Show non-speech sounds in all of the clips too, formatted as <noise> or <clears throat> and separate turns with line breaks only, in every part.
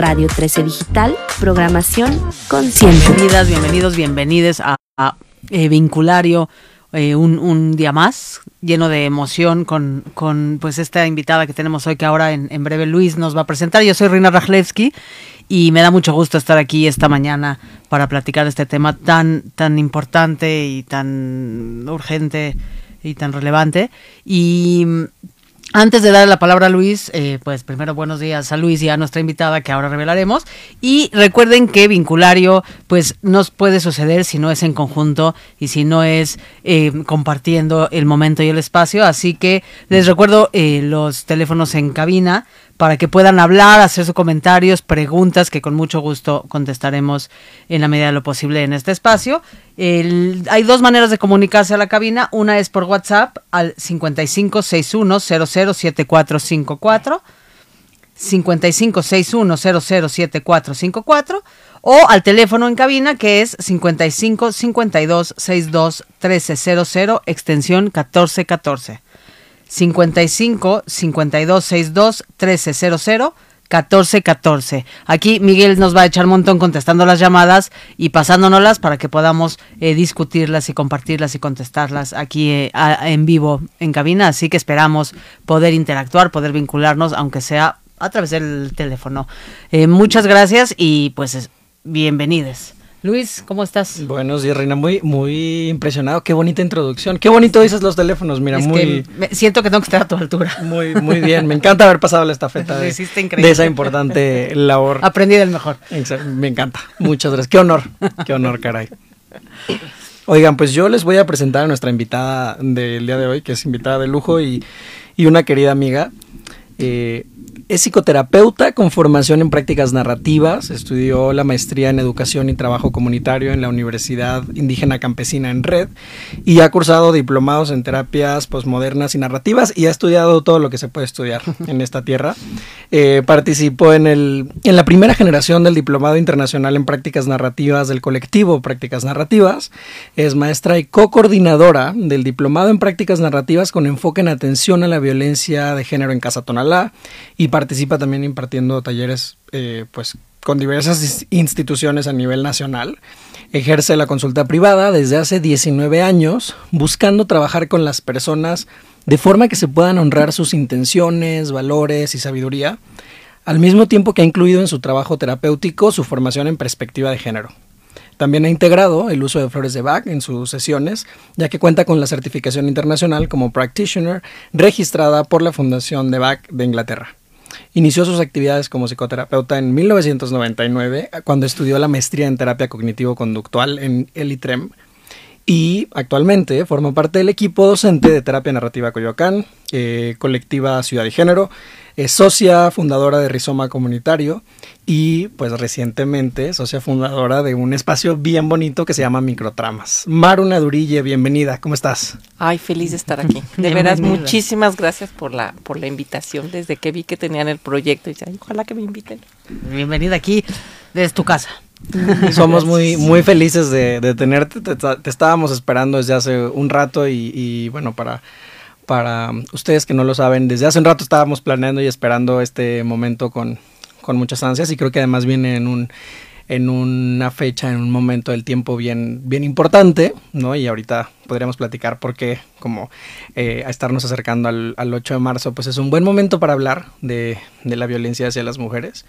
Radio 13 Digital, programación consciente.
Bienvenidas, bienvenidos, bienvenides a, eh, Vinculario, eh, un, día más, lleno de emoción con, pues esta invitada que tenemos hoy que ahora en, en breve Luis nos va a presentar. Yo soy Rina Rajlewski y me da mucho gusto estar aquí esta mañana para platicar este tema tan, tan importante y tan urgente y tan relevante. Y antes de darle la palabra a Luis, eh, pues primero buenos días a Luis y a nuestra invitada que ahora revelaremos. Y recuerden que vinculario, pues nos puede suceder si no es en conjunto y si no es eh, compartiendo el momento y el espacio. Así que les recuerdo eh, los teléfonos en cabina para que puedan hablar, hacer sus comentarios, preguntas que con mucho gusto contestaremos en la medida de lo posible en este espacio. Hay dos maneras de comunicarse a la cabina. Una es por WhatsApp al 5561007454, 5561007454 o al teléfono en cabina que es 55 52 62 1300 extensión 1414. 55 52 62 1300 14 14. Aquí Miguel nos va a echar un montón contestando las llamadas y pasándonoslas para que podamos eh, discutirlas y compartirlas y contestarlas aquí eh, en vivo en cabina. Así que esperamos poder interactuar, poder vincularnos, aunque sea a través del teléfono. Eh, muchas gracias y pues bienvenidos. Luis, ¿cómo estás?
Buenos días, Reina. Muy, muy impresionado. Qué bonita introducción. Qué bonito dices los teléfonos. Mira,
Es
muy.
que me- siento que tengo que estar a tu altura.
Muy, muy bien. Me encanta haber pasado la estafeta <laughs> de, esa importante labor.
Aprendí del mejor.
Exacto, Me encanta. Muchas gracias. Qué honor. Qué honor, caray. Oigan, pues yo les voy a presentar a nuestra invitada del día de hoy, que es invitada de lujo y, y una querida amiga. Eh, es psicoterapeuta con formación en prácticas narrativas, estudió la maestría en educación y trabajo comunitario en la Universidad Indígena Campesina en Red y ha cursado diplomados en terapias posmodernas y narrativas y ha estudiado todo lo que se puede estudiar <laughs> en esta tierra. Eh, participó en, el, en la primera generación del Diplomado Internacional en Prácticas Narrativas del colectivo Prácticas Narrativas. Es maestra y co-coordinadora del Diplomado en Prácticas Narrativas con enfoque en atención a la violencia de género en Casa Tonalá y participa también impartiendo talleres eh, pues, con diversas instituciones a nivel nacional. Ejerce la consulta privada desde hace 19 años, buscando trabajar con las personas de forma que se puedan honrar sus intenciones, valores y sabiduría, al mismo tiempo que ha incluido en su trabajo terapéutico su formación en perspectiva de género. También ha integrado el uso de flores de Bach en sus sesiones, ya que cuenta con la certificación internacional como practitioner registrada por la Fundación de Bach de Inglaterra. Inició sus actividades como psicoterapeuta en 1999, cuando estudió la maestría en terapia cognitivo-conductual en el ITREM, y actualmente forma parte del equipo docente de terapia narrativa Coyoacán, eh, colectiva Ciudad y Género, es socia fundadora de Rizoma Comunitario y pues recientemente socia fundadora de un espacio bien bonito que se llama Microtramas. Maruna Durille, bienvenida, ¿cómo estás?
Ay, feliz de estar aquí. <laughs> De veras, muchísimas gracias por la por la invitación. Desde que vi que tenían el proyecto, y dije, "Ay, ojalá que me inviten.
Bienvenida aquí desde tu casa. <laughs>
Somos muy, muy felices de, de tenerte, te, te estábamos esperando desde hace un rato y, y, bueno, para, para ustedes que no lo saben, desde hace un rato estábamos planeando y esperando este momento con, con muchas ansias y creo que además viene en un en una fecha, en un momento del tiempo bien, bien importante, ¿no? Y ahorita podríamos platicar porque como eh, a estarnos acercando al, al 8 de marzo, pues es un buen momento para hablar de, de la violencia hacia las mujeres.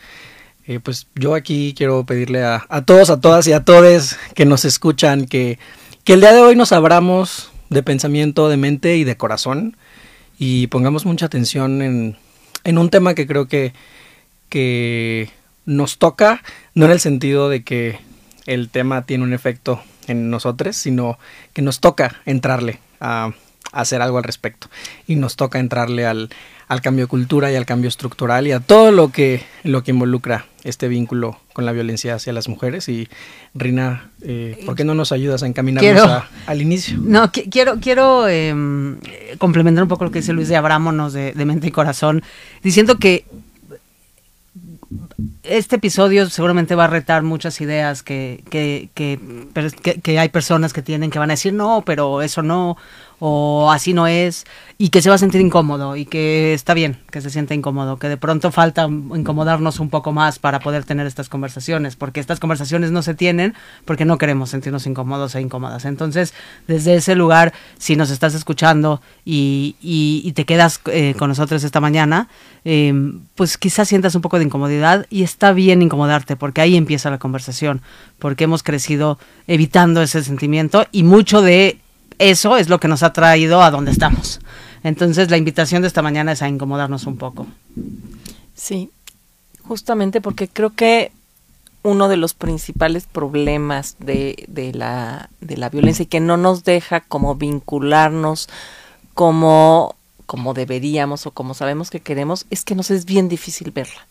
Eh, pues yo aquí quiero pedirle a, a, todos, a todas y a todos que nos escuchan que, que el día de hoy nos abramos de pensamiento, de mente y de corazón. Y pongamos mucha atención en, en un tema que creo que, que nos toca, no en el sentido de que el tema tiene un efecto en nosotros, sino que nos toca entrarle a, a hacer algo al respecto. Y nos toca entrarle al, al cambio de cultura y al cambio estructural y a todo lo que, lo que involucra este vínculo con la violencia hacia las mujeres. Y Rina, eh, ¿por qué no nos ayudas a encaminarnos
Quiero-
a- al inicio?
No, qui- quiero, quiero eh, complementar un poco lo que dice Luis de Abrámonos de, de mente y corazón, diciendo que este episodio seguramente va a retar muchas ideas que, que, que, que, hay personas que tienen que van a decir no, pero eso no, o así no es, y que se va a sentir incómodo y que está bien que se sienta incómodo, que de pronto falta incomodarnos un poco más para poder tener estas conversaciones, porque estas conversaciones no se tienen porque no queremos sentirnos incómodos e incómodas. Entonces, desde ese lugar, si nos estás escuchando y, y, te quedas eh, con nosotros esta mañana, eh, pues quizás sientas un poco de incomodidad y está bien incomodarte porque ahí empieza la conversación, porque hemos crecido evitando ese sentimiento y mucho de eso es lo que nos ha traído a donde estamos. Entonces la invitación de esta mañana es a incomodarnos un poco.
Sí, justamente porque creo que uno de los principales problemas de, de, la, de la violencia y que no nos deja como vincularnos como, como deberíamos o como sabemos que queremos es que nos es bien difícil verla.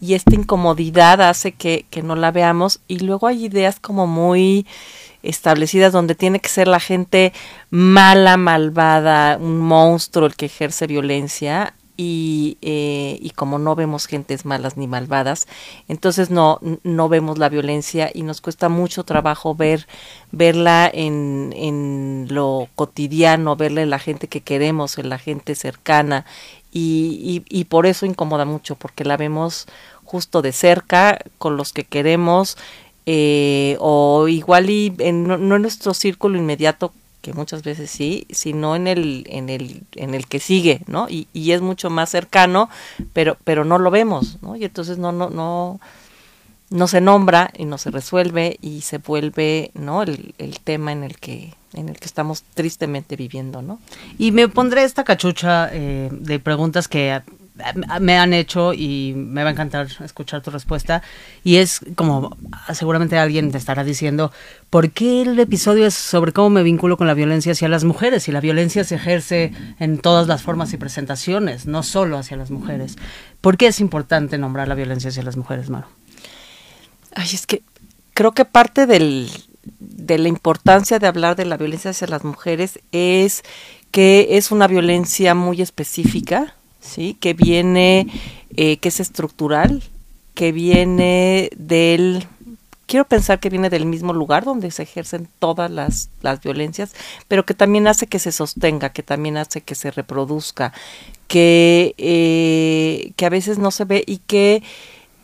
Y esta incomodidad hace que, que no la veamos. Y luego hay ideas como muy establecidas donde tiene que ser la gente mala, malvada, un monstruo el que ejerce violencia y, eh, y como no vemos gentes malas ni malvadas, entonces no, no vemos la violencia y nos cuesta mucho trabajo ver, verla en, en lo cotidiano, verla en la gente que queremos, en la gente cercana y, y, y por eso incomoda mucho, porque la vemos justo de cerca, con los que queremos, eh, o igual y en, no, en nuestro círculo inmediato que muchas veces sí, sino en el, en el, en el que sigue, ¿no? Y, y es mucho más cercano, pero, pero no lo vemos, ¿no? Y entonces no, no, no, no se nombra y no se resuelve y se vuelve, ¿no? El, el tema en el que, en el que estamos tristemente viviendo, ¿no?
Y me pondré esta cachucha eh, de preguntas que me han hecho y me va a encantar escuchar tu respuesta. Y es como, seguramente alguien te estará diciendo, ¿por qué el episodio es sobre cómo me vinculo con la violencia hacia las mujeres? Y la violencia se ejerce en todas las formas y presentaciones, no solo hacia las mujeres. ¿Por qué es importante nombrar la violencia hacia las mujeres, Maro?
Ay, es que creo que parte del, de la importancia de hablar de la violencia hacia las mujeres es que es una violencia muy específica, ¿sí? que viene, eh, que es estructural, que viene del, quiero pensar que viene del mismo lugar donde se ejercen todas las, las violencias, pero que también hace que se sostenga, que también hace que se reproduzca, que, eh, que a veces no se ve y que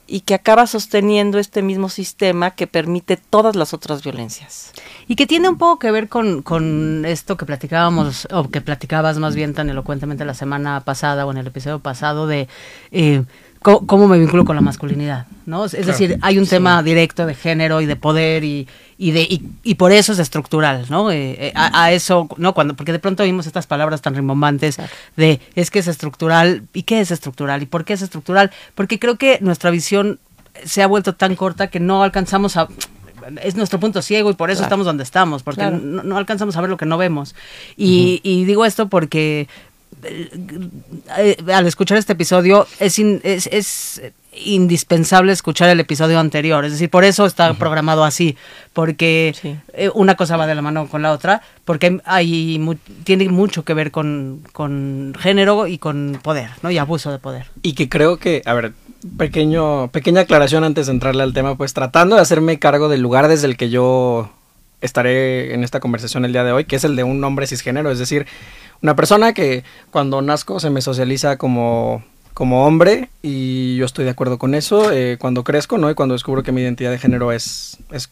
y que acaba sosteniendo este mismo sistema que permite todas las otras violencias.
Y que tiene un poco que ver con, con esto que platicábamos, o que platicabas más bien tan elocuentemente la semana pasada o en el episodio pasado de... Eh, cómo, me vinculo con la masculinidad, ¿no? Es decir, hay un tema directo de género y de poder y, y de y, por eso es estructural, ¿no? Eh, eh, a, eso, ¿no? Cuando porque de pronto oímos estas palabras tan rimbombantes de es que es estructural y qué es estructural y por qué es estructural, porque creo que nuestra visión se ha vuelto tan corta que no alcanzamos a es nuestro punto ciego y por eso estamos donde estamos, porque no, alcanzamos a ver lo que no vemos. Y, y digo esto porque al escuchar este episodio es, es, indispensable escuchar el episodio anterior. Es decir, por eso está programado así, porque eh, una cosa va de la mano con la otra, porque hay tiene mucho que ver con, con, género y con poder, ¿no? Y abuso de poder.
Y que creo que, a ver, pequeño, pequeña aclaración antes de entrarle al tema, pues tratando de hacerme cargo del lugar desde el que yo estaré en esta conversación el día de hoy, que es el de un hombre cisgénero, es decir, una persona que cuando nazco se me socializa como, como hombre y yo estoy de acuerdo con eso. Eh, cuando crezco, ¿no? Y cuando descubro que mi identidad de género es, es,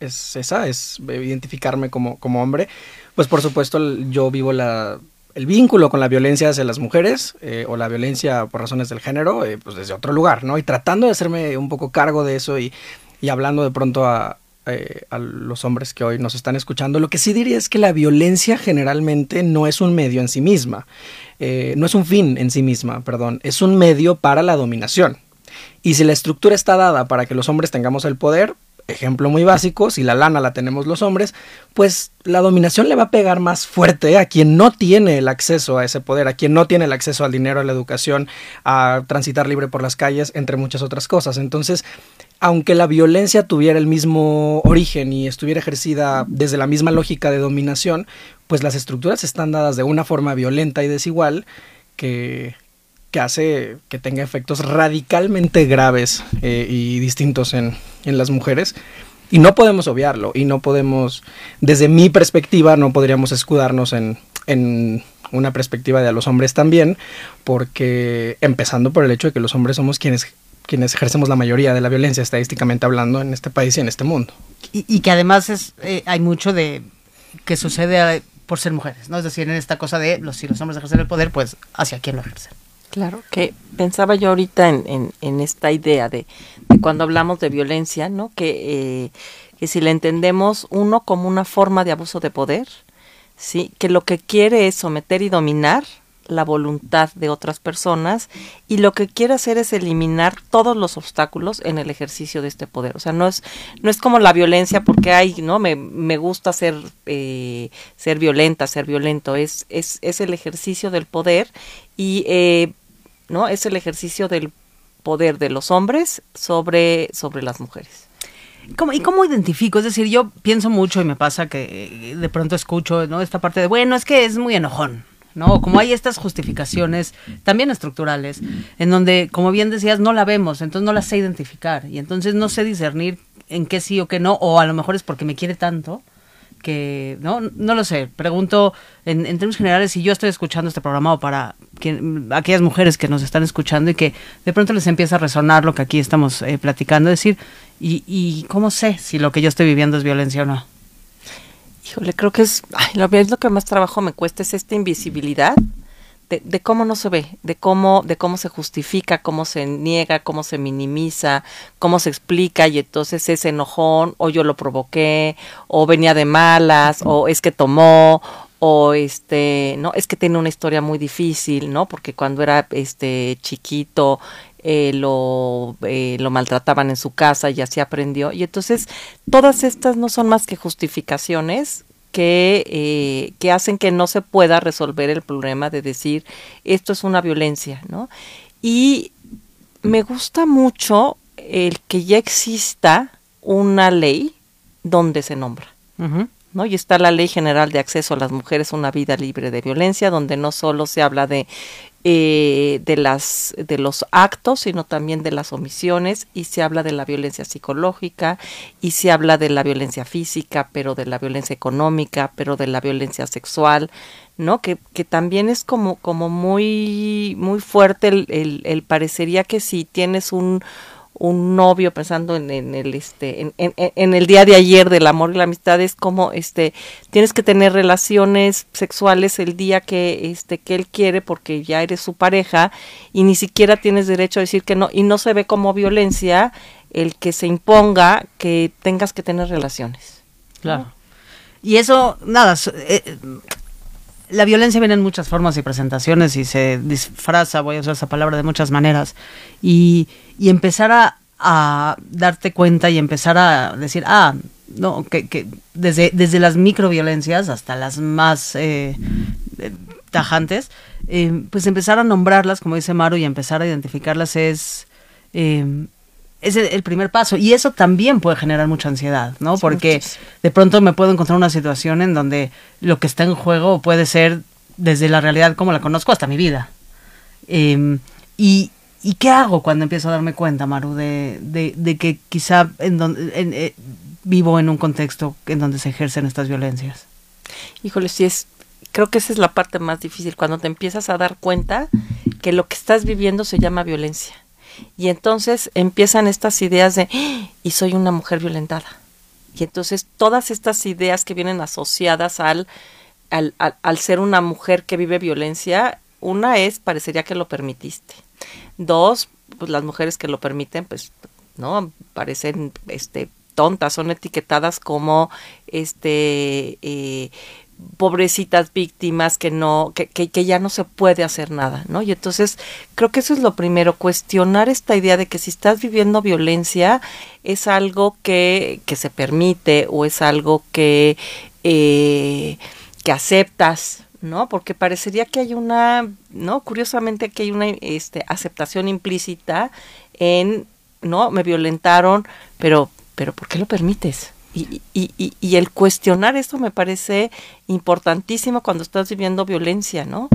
es esa, es identificarme como, como hombre, pues por supuesto yo vivo la, el vínculo con la violencia hacia las mujeres eh, o la violencia por razones del género, eh, pues desde otro lugar, ¿no? Y tratando de hacerme un poco cargo de eso y, y hablando de pronto a, eh, a los hombres que hoy nos están escuchando, lo que sí diría es que la violencia generalmente no es un medio en sí misma, eh, no es un fin en sí misma, perdón, es un medio para la dominación. Y si la estructura está dada para que los hombres tengamos el poder, ejemplo muy básico, si la lana la tenemos los hombres, pues la dominación le va a pegar más fuerte a quien no tiene el acceso a ese poder, a quien no tiene el acceso al dinero, a la educación, a transitar libre por las calles, entre muchas otras cosas. Entonces, aunque la violencia tuviera el mismo origen y estuviera ejercida desde la misma lógica de dominación, pues las estructuras están dadas de una forma violenta y desigual que, que hace que tenga efectos radicalmente graves eh, y distintos en, en las mujeres. Y no podemos obviarlo, y no podemos, desde mi perspectiva, no podríamos escudarnos en, en una perspectiva de a los hombres también, porque empezando por el hecho de que los hombres somos quienes quienes ejercemos la mayoría de la violencia estadísticamente hablando en este país y en este mundo.
Y, y que además es eh, hay mucho de que sucede eh, por ser mujeres, ¿no? Es decir, en esta cosa de los, si los hombres ejercen el poder, pues hacia quién lo ejercen.
Claro, que pensaba yo ahorita en, en, en esta idea de, de, cuando hablamos de violencia, ¿no? Que, eh, que si la entendemos uno como una forma de abuso de poder, ¿sí? Que lo que quiere es someter y dominar la voluntad de otras personas y lo que quiere hacer es eliminar todos los obstáculos en el ejercicio de este poder. O sea, no es, no es como la violencia porque hay, ¿no? Me, me gusta ser, eh, ser violenta, ser violento. Es, es, es el ejercicio del poder y, eh, ¿no? Es el ejercicio del poder de los hombres sobre, sobre las mujeres.
¿Cómo, ¿Y cómo identifico? Es decir, yo pienso mucho y me pasa que de pronto escucho ¿no? esta parte de, bueno, es que es muy enojón. ¿No? Como hay estas justificaciones también estructurales, en donde, como bien decías, no la vemos, entonces no la sé identificar y entonces no sé discernir en qué sí o qué no, o a lo mejor es porque me quiere tanto que, no, no lo sé, pregunto en, en términos generales si yo estoy escuchando este programa o para que, aquellas mujeres que nos están escuchando y que de pronto les empieza a resonar lo que aquí estamos eh, platicando, decir, y, y cómo sé si lo que yo estoy viviendo es violencia o no.
Híjole, creo que es, ay, lo, es lo que más trabajo me cuesta, es esta invisibilidad de, de, cómo no se ve, de cómo, de cómo se justifica, cómo se niega, cómo se minimiza, cómo se explica, y entonces es enojón, o yo lo provoqué, o venía de malas, o es que tomó, o este, no, es que tiene una historia muy difícil, ¿no? Porque cuando era este chiquito, eh, lo, eh, lo maltrataban en su casa y así aprendió. Y entonces todas estas no son más que justificaciones que, eh, que hacen que no se pueda resolver el problema de decir esto es una violencia, ¿no? Y me gusta mucho el que ya exista una ley donde se nombra. Y está la Ley General de Acceso a las Mujeres una Vida Libre de Violencia, donde no solo se habla de eh, de las de los actos sino también de las omisiones y se habla de la violencia psicológica y se habla de la violencia física pero de la violencia económica pero de la violencia sexual no que, que también es como como muy muy fuerte el, el, el parecería que si tienes un un novio pensando en, en el este en, en, en, el día de ayer del amor y la amistad es como este tienes que tener relaciones sexuales el día que este que él quiere porque ya eres su pareja y ni siquiera tienes derecho a decir que no y no se ve como violencia el que se imponga que tengas que tener relaciones
claro ¿no? y eso nada eh, la violencia viene en muchas formas y presentaciones y se disfraza, voy a usar esa palabra de muchas maneras, y, y empezar a, darte cuenta y empezar a decir, ah, no, que, que desde, desde las microviolencias hasta las más eh, tajantes, eh, pues empezar a nombrarlas, como dice Maru, y empezar a identificarlas es... Eh, es el, primer paso y eso también puede generar mucha ansiedad, ¿no? Porque de pronto me puedo encontrar una situación en donde lo que está en juego puede ser desde la realidad como la conozco hasta mi vida. Eh, y, y, qué hago cuando empiezo a darme cuenta, Maru, de, de, de que quizá en donde, en, eh, vivo en un contexto en donde se ejercen estas violencias?
Híjole, sí es, creo que esa es la parte más difícil, cuando te empiezas a dar cuenta que lo que estás viviendo se llama violencia y entonces empiezan estas ideas de, y soy una mujer violentada. Y entonces todas estas ideas que vienen asociadas al, al, al, al, ser una mujer que vive violencia, una es, parecería que lo permitiste. Dos, pues las mujeres que lo permiten, pues, ¿no? Parecen, este, tontas, son etiquetadas como, este, eh, pobrecitas víctimas que no que, que, ya no se puede hacer nada no y entonces creo que eso es lo primero cuestionar esta idea de que si estás viviendo violencia es algo que, que se permite o es algo que eh, que aceptas no porque parecería que hay una no curiosamente que hay una este aceptación implícita en no me violentaron pero pero por qué lo permites y, y, y, el cuestionar esto me parece importantísimo cuando estás viviendo violencia, ¿no?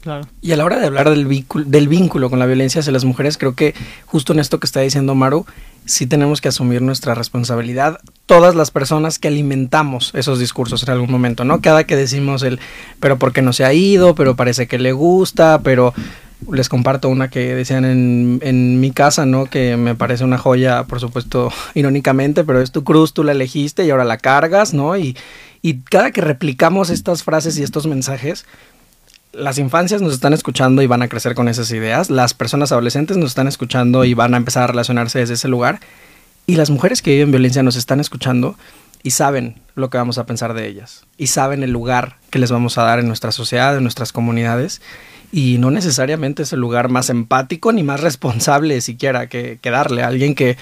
Claro.
Y a la hora de hablar del vínculo, del vínculo con la violencia hacia las mujeres, creo que justo en esto que está diciendo Maru, sí tenemos que asumir nuestra responsabilidad. Todas las personas que alimentamos esos discursos en algún momento, ¿no? Cada que decimos el, pero porque no se ha ido, pero parece que le gusta, pero les comparto una que decían en, en, mi casa, ¿no? Que me parece una joya, por supuesto, <laughs> irónicamente, pero es tu cruz, tú la elegiste y ahora la cargas, ¿no? Y, y cada que replicamos estas frases y estos mensajes, las infancias nos están escuchando y van a crecer con esas ideas, las personas adolescentes nos están escuchando y van a empezar a relacionarse desde ese lugar, y las mujeres que viven violencia nos están escuchando y saben lo que vamos a pensar de ellas, y saben el lugar que les vamos a dar en nuestra sociedad, en nuestras comunidades, y no necesariamente es el lugar más empático ni más responsable siquiera que, darle a alguien que,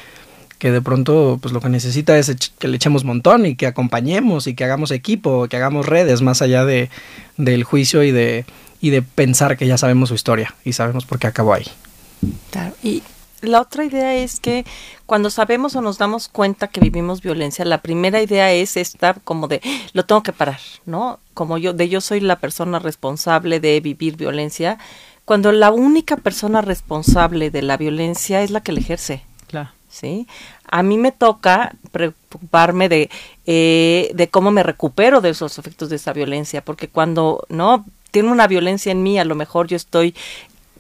que de pronto pues lo que necesita es que le echemos montón y que acompañemos y que hagamos equipo, que hagamos redes más allá de, del juicio y de, y de pensar que ya sabemos su historia y sabemos por qué acabó ahí.
Claro, la otra idea es que cuando sabemos o nos damos cuenta que vivimos violencia, la primera idea es esta como de lo tengo que parar, ¿no? Como yo de yo soy la persona responsable de vivir violencia, cuando la única persona responsable de la violencia es la que la ejerce.
Claro.
¿Sí? A mí me toca preocuparme de, eh, de cómo me recupero de esos efectos de esa violencia, porque cuando no tiene una violencia en mí, a lo mejor yo estoy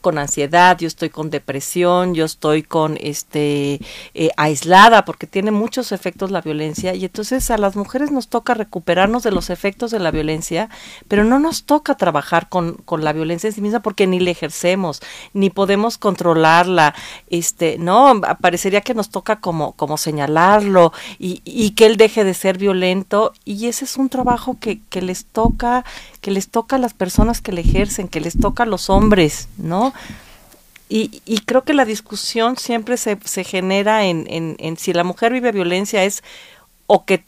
con ansiedad, yo estoy con depresión, yo estoy con este eh, aislada, porque tiene muchos efectos la violencia, y entonces a las mujeres nos toca recuperarnos de los efectos de la violencia, pero no nos toca trabajar con, con la violencia en sí misma porque ni la ejercemos, ni podemos controlarla, este, no, parecería que nos toca como, como señalarlo y, y que él deje de ser violento, y ese es un trabajo que, que les toca, que les toca a las personas que le ejercen, que les toca a los hombres, ¿no? Y, y creo que la discusión siempre se, se genera en, en, en, si la mujer vive violencia es o que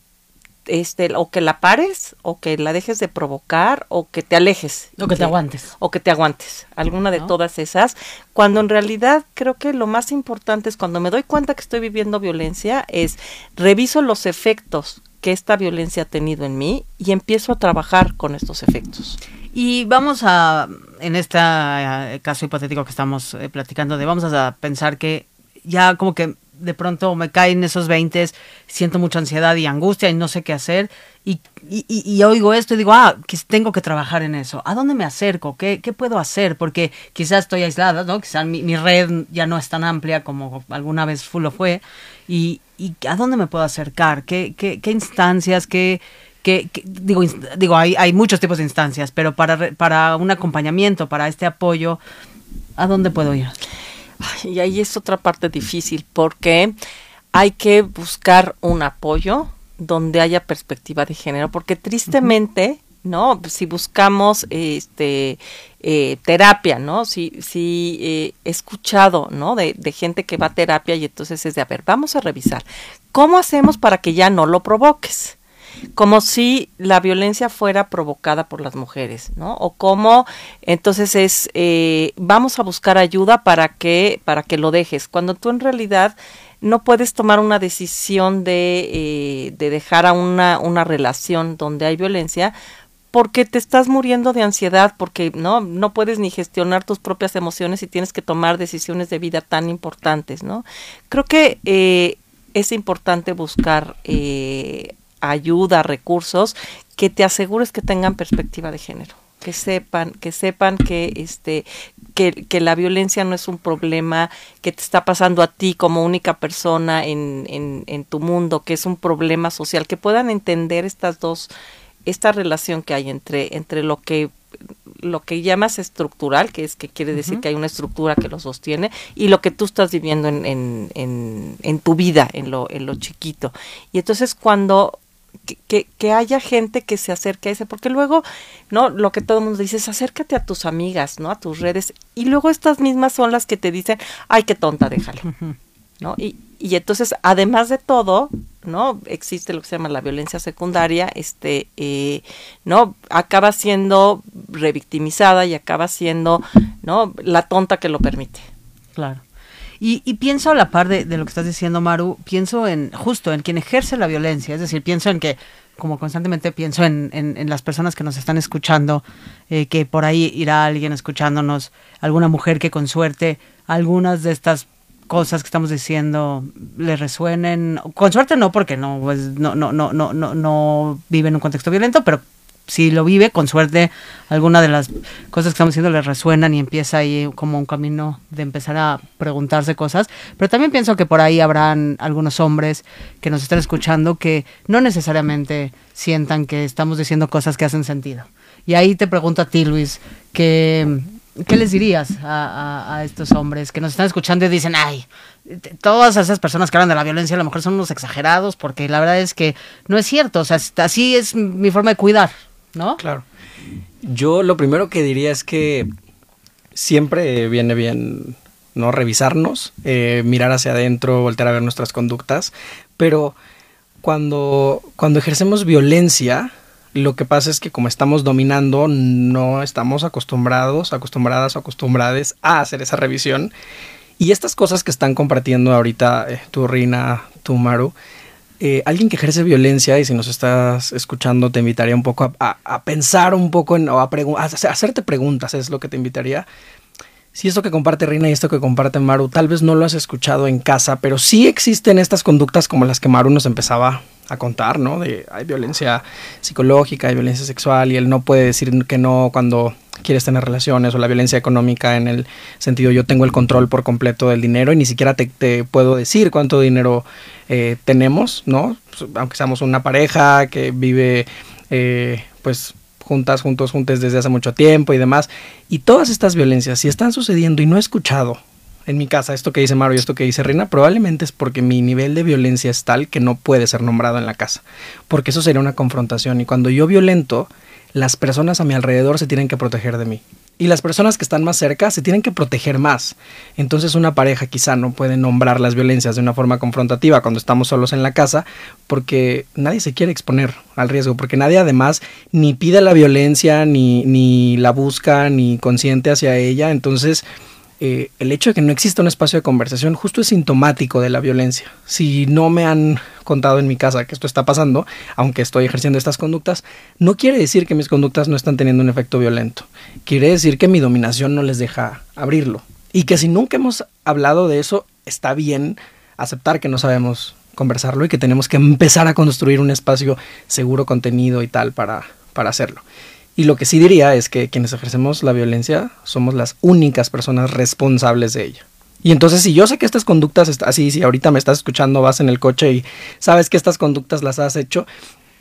este o que la pares o que la dejes de provocar o que te alejes
o que te aguantes
o que te aguantes alguna de ¿No? todas esas cuando en realidad creo que lo más importante es cuando me doy cuenta que estoy viviendo violencia es reviso los efectos que esta violencia ha tenido en mí y empiezo a trabajar con estos efectos.
Y vamos a, en este uh, caso hipotético que estamos eh, platicando, de vamos a pensar que ya como que de pronto me caen esos 20, siento mucha ansiedad y angustia y no sé qué hacer. Y, y, y, oigo esto y digo, ah, que tengo que trabajar en eso. ¿A dónde me acerco? ¿Qué, qué puedo hacer? Porque quizás estoy aislada, ¿no? Quizás mi, mi, red ya no es tan amplia como alguna vez lo fue. Y, y ¿a dónde me puedo acercar? ¿Qué, qué, qué instancias? ¿Qué, que, que, digo, digo hay, hay muchos tipos de instancias, pero para, para un acompañamiento, para este apoyo, ¿a dónde puedo ir?
Ay, y ahí es otra parte difícil, porque hay que buscar un apoyo donde haya perspectiva de género, porque tristemente, uh -huh. ¿no? Si buscamos este eh, terapia, ¿no? Si, si eh, he escuchado, ¿no? De, de, gente que va a terapia y entonces es de, a ver, vamos a revisar, ¿cómo hacemos para que ya no lo provoques? Como si la violencia fuera provocada por las mujeres, ¿no? O como entonces es eh, vamos a buscar ayuda para que para que lo dejes, cuando tú en realidad no puedes tomar una decisión de, eh, de dejar a una, una relación donde hay violencia porque te estás muriendo de ansiedad, porque no, no puedes ni gestionar tus propias emociones y tienes que tomar decisiones de vida tan importantes, ¿no? Creo que eh, es importante buscar eh, ayuda, recursos, que te asegures que tengan perspectiva de género, que sepan, que sepan que este, que, que, la violencia no es un problema que te está pasando a ti como única persona en, en, en tu mundo, que es un problema social, que puedan entender estas dos, esta relación que hay entre, entre lo que lo que llamas estructural, que es que quiere decir uh -huh. que hay una estructura que lo sostiene, y lo que tú estás viviendo en, en, en, en tu vida, en lo, en lo chiquito. Y entonces cuando que, que, que, haya gente que se acerque a ese, porque luego, ¿no? Lo que todo el mundo dice es acércate a tus amigas, ¿no? A tus redes, y luego estas mismas son las que te dicen, ay, qué tonta, déjalo. ¿no? Y, y entonces, además de todo, ¿no? Existe lo que se llama la violencia secundaria, este, eh, ¿no? Acaba siendo revictimizada y acaba siendo, ¿no? La tonta que lo permite.
Claro. Y, y pienso a la par de, lo que estás diciendo, Maru, pienso en justo en quien ejerce la violencia, es decir, pienso en que como constantemente pienso en, en, en las personas que nos están escuchando, eh, que por ahí irá alguien escuchándonos, alguna mujer que con suerte algunas de estas cosas que estamos diciendo le resuenen, con suerte no porque no pues no no no no no no vive en un contexto violento, pero si lo vive, con suerte, alguna de las cosas que estamos diciendo le resuenan y empieza ahí como un camino de empezar a preguntarse cosas. Pero también pienso que por ahí habrán algunos hombres que nos están escuchando que no necesariamente sientan que estamos diciendo cosas que hacen sentido. Y ahí te pregunto a ti, Luis, que, ¿qué les dirías a, a, a estos hombres que nos están escuchando y dicen, ay, todas esas personas que hablan de la violencia a lo mejor son unos exagerados porque la verdad es que no es cierto, o sea, así es mi forma de cuidar, ¿no?
Claro. Yo lo primero que diría es que siempre viene bien no revisarnos, eh, mirar hacia adentro, voltear a ver nuestras conductas, pero cuando, cuando ejercemos violencia, lo que pasa es que como estamos dominando, no estamos acostumbrados, acostumbradas o acostumbrades a hacer esa revisión. Y estas cosas que están compartiendo ahorita eh, tu Rina, tu Maru, eh, alguien que ejerce violencia, y si nos estás escuchando, te invitaría un poco a, pensar un poco en, o a, a, hacerte preguntas, es lo que te invitaría. Si esto que comparte Rina y esto que comparte Maru, tal vez no lo has escuchado en casa, pero sí existen estas conductas como las que Maru nos empezaba a contar, ¿no? De hay violencia psicológica, hay violencia sexual y él no puede decir que no cuando quieres tener relaciones o la violencia económica en el sentido yo tengo el control por completo del dinero y ni siquiera te, puedo decir cuánto dinero eh, tenemos, ¿no? Pues, aunque seamos una pareja que vive eh, pues juntas, juntos, juntes desde hace mucho tiempo y demás. Y todas estas violencias, si están sucediendo y no he escuchado en mi casa esto que dice Mario y esto que dice Reina, probablemente es porque mi nivel de violencia es tal que no puede ser nombrado en la casa. Porque eso sería una confrontación. Y cuando yo violento, las personas a mi alrededor se tienen que proteger de mí. Y las personas que están más cerca se tienen que proteger más. Entonces una pareja quizá no puede nombrar las violencias de una forma confrontativa cuando estamos solos en la casa porque nadie se quiere exponer al riesgo, porque nadie además ni pide la violencia, ni, ni la busca, ni consiente hacia ella. Entonces eh, el hecho de que no exista un espacio de conversación justo es sintomático de la violencia. Si no me han contado en mi casa que esto está pasando, aunque estoy ejerciendo estas conductas, no quiere decir que mis conductas no están teniendo un efecto violento. Quiere decir que mi dominación no les deja abrirlo. Y que si nunca hemos hablado de eso, está bien aceptar que no sabemos conversarlo y que tenemos que empezar a construir un espacio seguro, contenido y tal para, para hacerlo. Y lo que sí diría es que quienes ejercemos la violencia somos las únicas personas responsables de ella. Y entonces si yo sé que estas conductas, así, si ahorita me estás escuchando, vas en el coche y sabes que estas conductas las has hecho,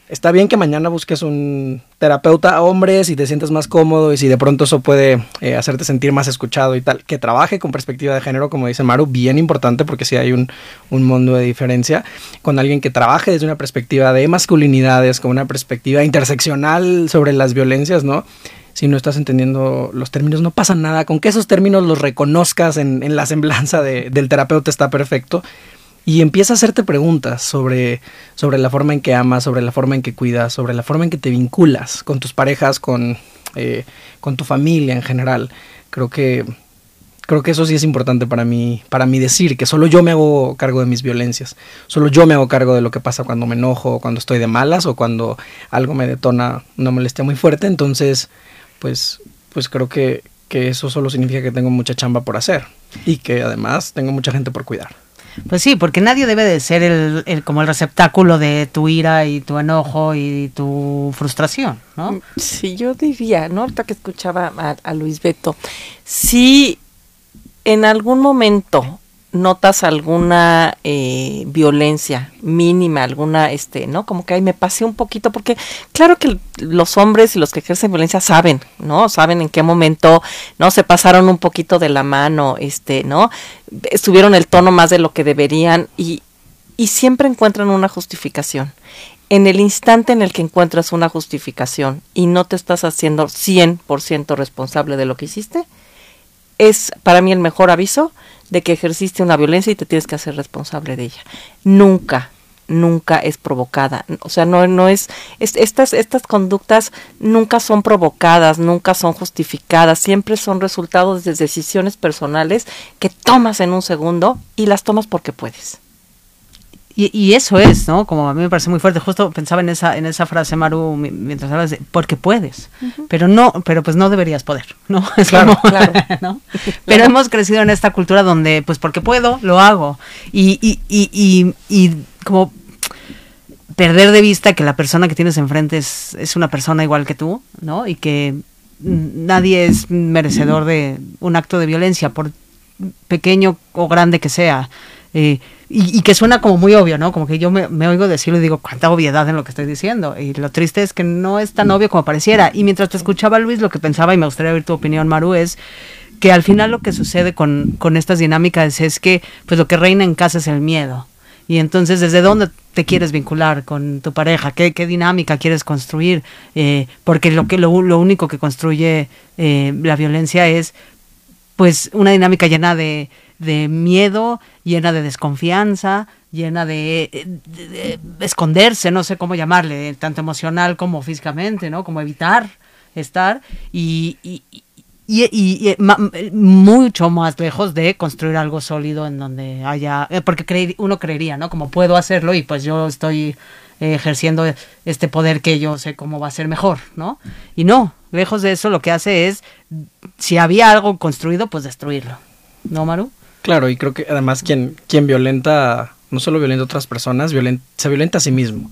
está bien que mañana busques un terapeuta hombre si te sientes más cómodo y si de pronto eso puede eh, hacerte sentir más escuchado y tal. Que trabaje con perspectiva de género, como dice Maru, bien importante porque sí hay un, un mundo de diferencia. Con alguien que trabaje desde una perspectiva de masculinidades, con una perspectiva interseccional sobre las violencias, ¿no? si no estás entendiendo los términos, no pasa nada. Con que esos términos los reconozcas en, en la semblanza de, del terapeuta está perfecto y empieza a hacerte preguntas sobre, sobre la forma en que amas, sobre la forma en que cuidas, sobre la forma en que te vinculas con tus parejas, con, eh, con tu familia en general. Creo que, creo que eso sí es importante para mí, para mí decir que solo yo me hago cargo de mis violencias, solo yo me hago cargo de lo que pasa cuando me enojo, cuando estoy de malas o cuando algo me detona una molestia muy fuerte. Entonces, pues, pues creo que, que eso solo significa que tengo mucha chamba por hacer y que además tengo mucha gente por cuidar.
Pues sí, porque nadie debe de ser el, el, como el receptáculo de tu ira y tu enojo y tu frustración, ¿no?
Sí, yo diría, ¿no? Ahorita que escuchaba a, a Luis Beto, si en algún momento notas alguna eh, violencia mínima, alguna, este, ¿no? Como que ahí me pasé un poquito, porque claro que los hombres y los que ejercen violencia saben, ¿no? Saben en qué momento, ¿no? Se pasaron un poquito de la mano, este, ¿no? Estuvieron el tono más de lo que deberían y, y siempre encuentran una justificación. En el instante en el que encuentras una justificación y no te estás haciendo 100% responsable de lo que hiciste, es para mí el mejor aviso de que ejerciste una violencia y te tienes que hacer responsable de ella. Nunca, nunca es provocada. O sea, no, no es, estas, estas conductas nunca son provocadas, nunca son justificadas, siempre son resultados de decisiones personales que tomas en un segundo y las tomas porque puedes.
Y, eso es, ¿no? Como a mí me parece muy fuerte. Justo pensaba en esa, en esa frase, Maru, mientras hablas de porque puedes. Pero no, pero pues no deberías poder, <laughs> ¿no? Es claro, claro. <laughs> ¿no? <laughs> Pero hemos crecido en esta cultura donde, pues porque puedo, lo hago. Y, y, y, y, como perder de vista que la persona que tienes enfrente es, es una persona igual que tú, ¿no? Y que nadie es merecedor de un acto de violencia, por pequeño o grande que sea. Eh, y, que suena como muy obvio, ¿no? Como que yo me, oigo decirlo y digo, cuánta obviedad en lo que estoy diciendo. Y lo triste es que no es tan obvio como pareciera. Y mientras te escuchaba, Luis, lo que pensaba, y me gustaría oír tu opinión, Maru, es que al final lo que sucede con, con estas dinámicas es que pues lo que reina en casa es el miedo. Y entonces, ¿desde dónde te quieres vincular con tu pareja? ¿Qué, qué dinámica quieres construir? Eh, porque lo, que, lo, lo único que construye eh, la violencia es pues una dinámica llena de, de miedo, llena de desconfianza, llena de, esconderse, no sé cómo llamarle, tanto emocional como físicamente, ¿no? Como evitar estar y, y, y, mucho más lejos de construir algo sólido en donde haya, eh, porque uno creería, ¿no? Como puedo hacerlo y pues yo estoy ejerciendo este poder que yo sé cómo va a ser mejor, ¿no? Y no, lejos de eso lo que hace es, si había algo construido, pues destruirlo, ¿no, Maru?
Claro, y creo que además quien, quien violenta, no solo violenta a otras personas, se violenta a sí mismo.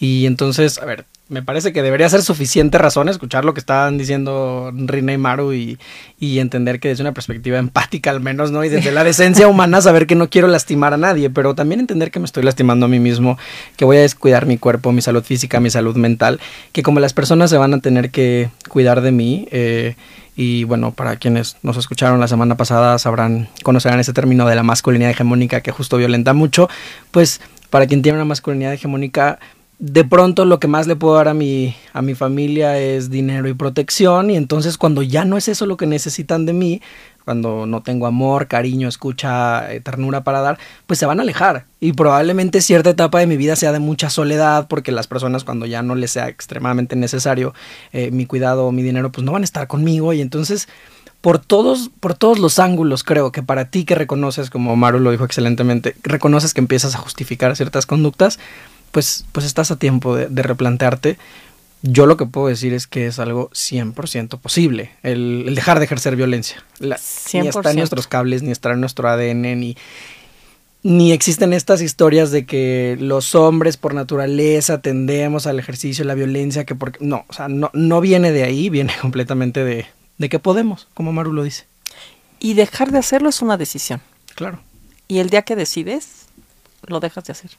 Y entonces, a ver, me parece que debería ser suficiente razón escuchar lo que estaban diciendo Rina y Maru y, y, entender que desde una perspectiva empática al menos, ¿no? Y desde la decencia humana saber que no quiero lastimar a nadie, pero también entender que me estoy lastimando a mí mismo, que voy a descuidar mi cuerpo, mi salud física, mi salud mental, que como las personas se van a tener que cuidar de mí, eh, y bueno, para quienes nos escucharon la semana pasada sabrán, conocerán ese término de la masculinidad hegemónica que justo violenta mucho. Pues para quien tiene una masculinidad hegemónica, de pronto lo que más le puedo dar a mi, a mi familia es dinero y protección. Y entonces cuando ya no es eso lo que necesitan de mí, cuando no tengo amor, cariño, escucha, eh, ternura para dar, pues se van a alejar. Y probablemente cierta etapa de mi vida sea de mucha soledad, porque las personas cuando ya no les sea extremadamente necesario eh, mi cuidado o mi dinero, pues no van a estar conmigo. Y entonces, por todos, por todos los ángulos, creo que para ti que reconoces, como Maru lo dijo excelentemente, reconoces que empiezas a justificar ciertas conductas, pues, pues estás a tiempo de, de replantearte yo lo que puedo decir es que es algo 100% posible, el, dejar de ejercer violencia. La, ni está en nuestros cables, ni está en nuestro ADN, ni, ni existen estas historias de que los hombres por naturaleza tendemos al ejercicio, la violencia, que porque... No, o sea, no, no viene de ahí, viene <laughs> completamente de, de que podemos, como Maru lo dice.
Y dejar de hacerlo es una decisión.
Claro.
Y el día que decides, lo dejas de hacer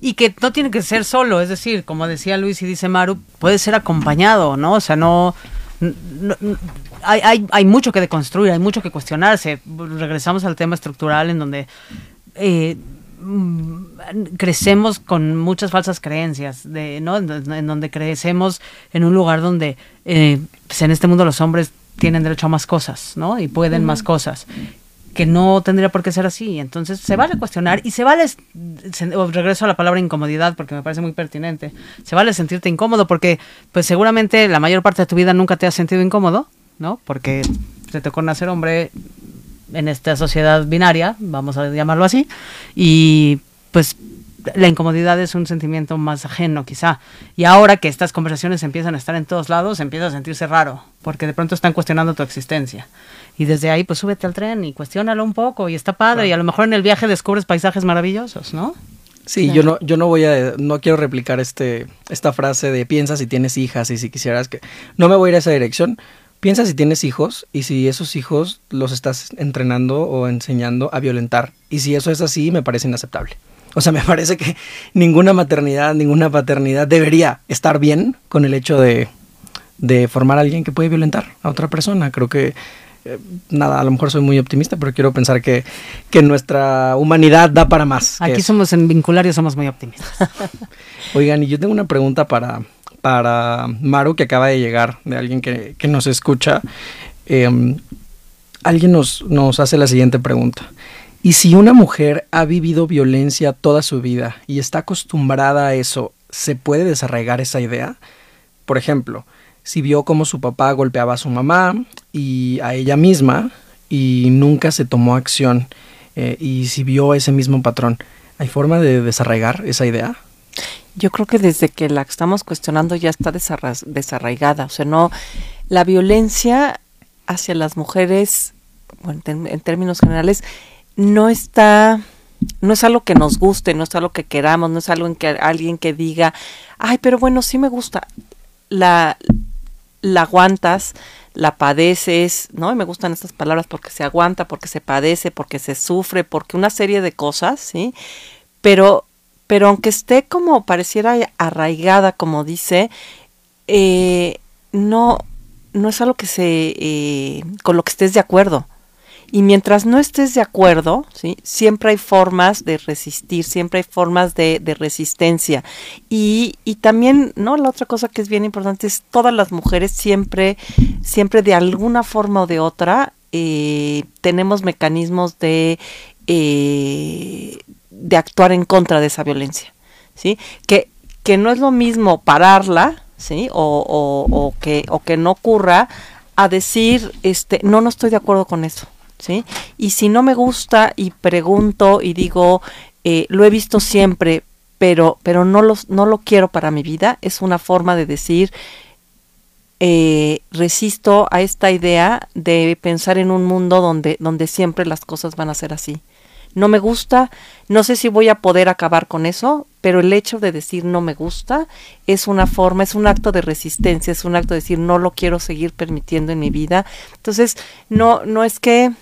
y que no tiene que ser solo, es decir, como decía Luis y dice Maru, puede ser acompañado, ¿no? O sea, no... hay, hay, hay, mucho que deconstruir, hay mucho que cuestionarse. Regresamos al tema estructural en donde eh, mm, crecemos con muchas falsas creencias, de, ¿no? En, donde crecemos en un lugar donde eh, pues en este mundo los hombres tienen derecho a más cosas, ¿no? Y pueden más cosas que no tendría por qué ser así. Entonces se vale cuestionar y se vale, regreso a la palabra incomodidad porque me parece muy pertinente, se vale sentirte incómodo porque pues seguramente la mayor parte de tu vida nunca te has sentido incómodo, ¿no? Porque te tocó nacer hombre en esta sociedad binaria, vamos a llamarlo así, y pues la incomodidad es un sentimiento más ajeno quizá. Y ahora que estas conversaciones empiezan a estar en todos lados, empieza a sentirse raro, porque de pronto están cuestionando tu existencia. Y desde ahí, pues súbete al tren y cuestiónalo un poco, y está padre, y a lo mejor en el viaje descubres paisajes maravillosos, ¿no?
Sí, yo no, yo no voy a, no quiero replicar este, esta frase de piensa si tienes hijas y si quisieras que, no me voy a ir a esa dirección. Piensa si tienes hijos y si esos hijos los estás entrenando o enseñando a violentar. Y si eso es así, me parece inaceptable. O sea, me parece que ninguna maternidad, ninguna paternidad debería estar bien con el hecho de, de formar a alguien que puede violentar a otra persona. Creo que nada, a lo mejor soy muy optimista, pero quiero pensar que, que nuestra humanidad da para más.
Aquí somos en Vinculario, somos muy optimistas. <laughs>
Oigan, y yo tengo una pregunta para, para Maru, que acaba de llegar, de alguien que, que nos escucha. Em, alguien nos, nos hace la siguiente pregunta. Y si una mujer ha vivido violencia toda su vida y está acostumbrada a eso, ¿se puede desarraigar esa idea? Por ejemplo, si vio cómo su papá golpeaba a su mamá y a ella misma y nunca se tomó acción, eh, y si vio ese mismo patrón, ¿hay forma de desarraigar esa idea?
Yo creo que desde que la estamos cuestionando ya está desarraigada. O sea, no, la violencia hacia las mujeres, bueno, en términos generales, no está, no es algo que nos guste, no es algo que queramos, no es algo en que alguien que diga, ay, pero bueno, sí me gusta. La, la aguantas, la padeces, ¿no? Y me gustan estas palabras porque se aguanta, porque se padece, porque se sufre, porque una serie de cosas, ¿sí? Pero, pero aunque esté como pareciera arraigada, como dice, eh, no, no es algo que se, eh, con lo que estés de acuerdo. Y mientras no estés de acuerdo, ¿sí? siempre hay formas de resistir, siempre hay formas de, resistencia. Y, y, también, ¿no? La otra cosa que es bien importante es todas las mujeres siempre, siempre de alguna forma o de otra, eh, tenemos mecanismos de, eh, de actuar en contra de esa violencia. ¿sí? Que, que no es lo mismo pararla, ¿sí? O, o, o, que, o que no ocurra, a decir, este, no, no estoy de acuerdo con eso. ¿Sí? Y si no me gusta y pregunto y digo, eh, lo he visto siempre, pero, pero no, lo, no lo quiero para mi vida, es una forma de decir, eh, resisto a esta idea de pensar en un mundo donde, donde siempre las cosas van a ser así. No me gusta, no sé si voy a poder acabar con eso, pero el hecho de decir no me gusta es una forma, es un acto de resistencia, es un acto de decir no lo quiero seguir permitiendo en mi vida. Entonces, no, no es que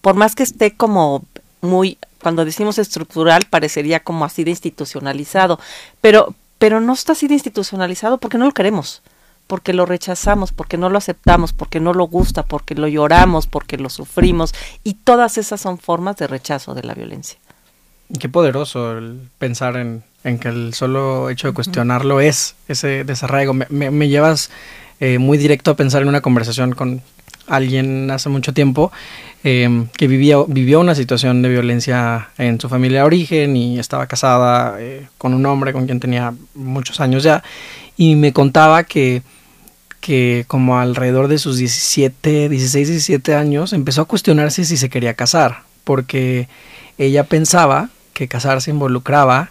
por más que esté como muy, cuando decimos estructural, parecería como así de institucionalizado, pero, pero no está así de institucionalizado porque no lo queremos, porque lo rechazamos, porque no lo aceptamos, porque no lo gusta, porque lo lloramos, porque lo sufrimos, y todas esas son formas de rechazo de la violencia.
Qué poderoso el pensar en, en que el solo hecho de cuestionarlo es ese desarraigo. Me, me, me llevas eh, muy directo a pensar en una conversación con alguien hace mucho tiempo eh, que vivía, vivió una situación de violencia en su familia de origen y estaba casada eh, con un hombre con quien tenía muchos años ya y me contaba que, que como alrededor de sus 17, 16, 17 años empezó a cuestionarse si se quería casar porque ella pensaba que casarse involucraba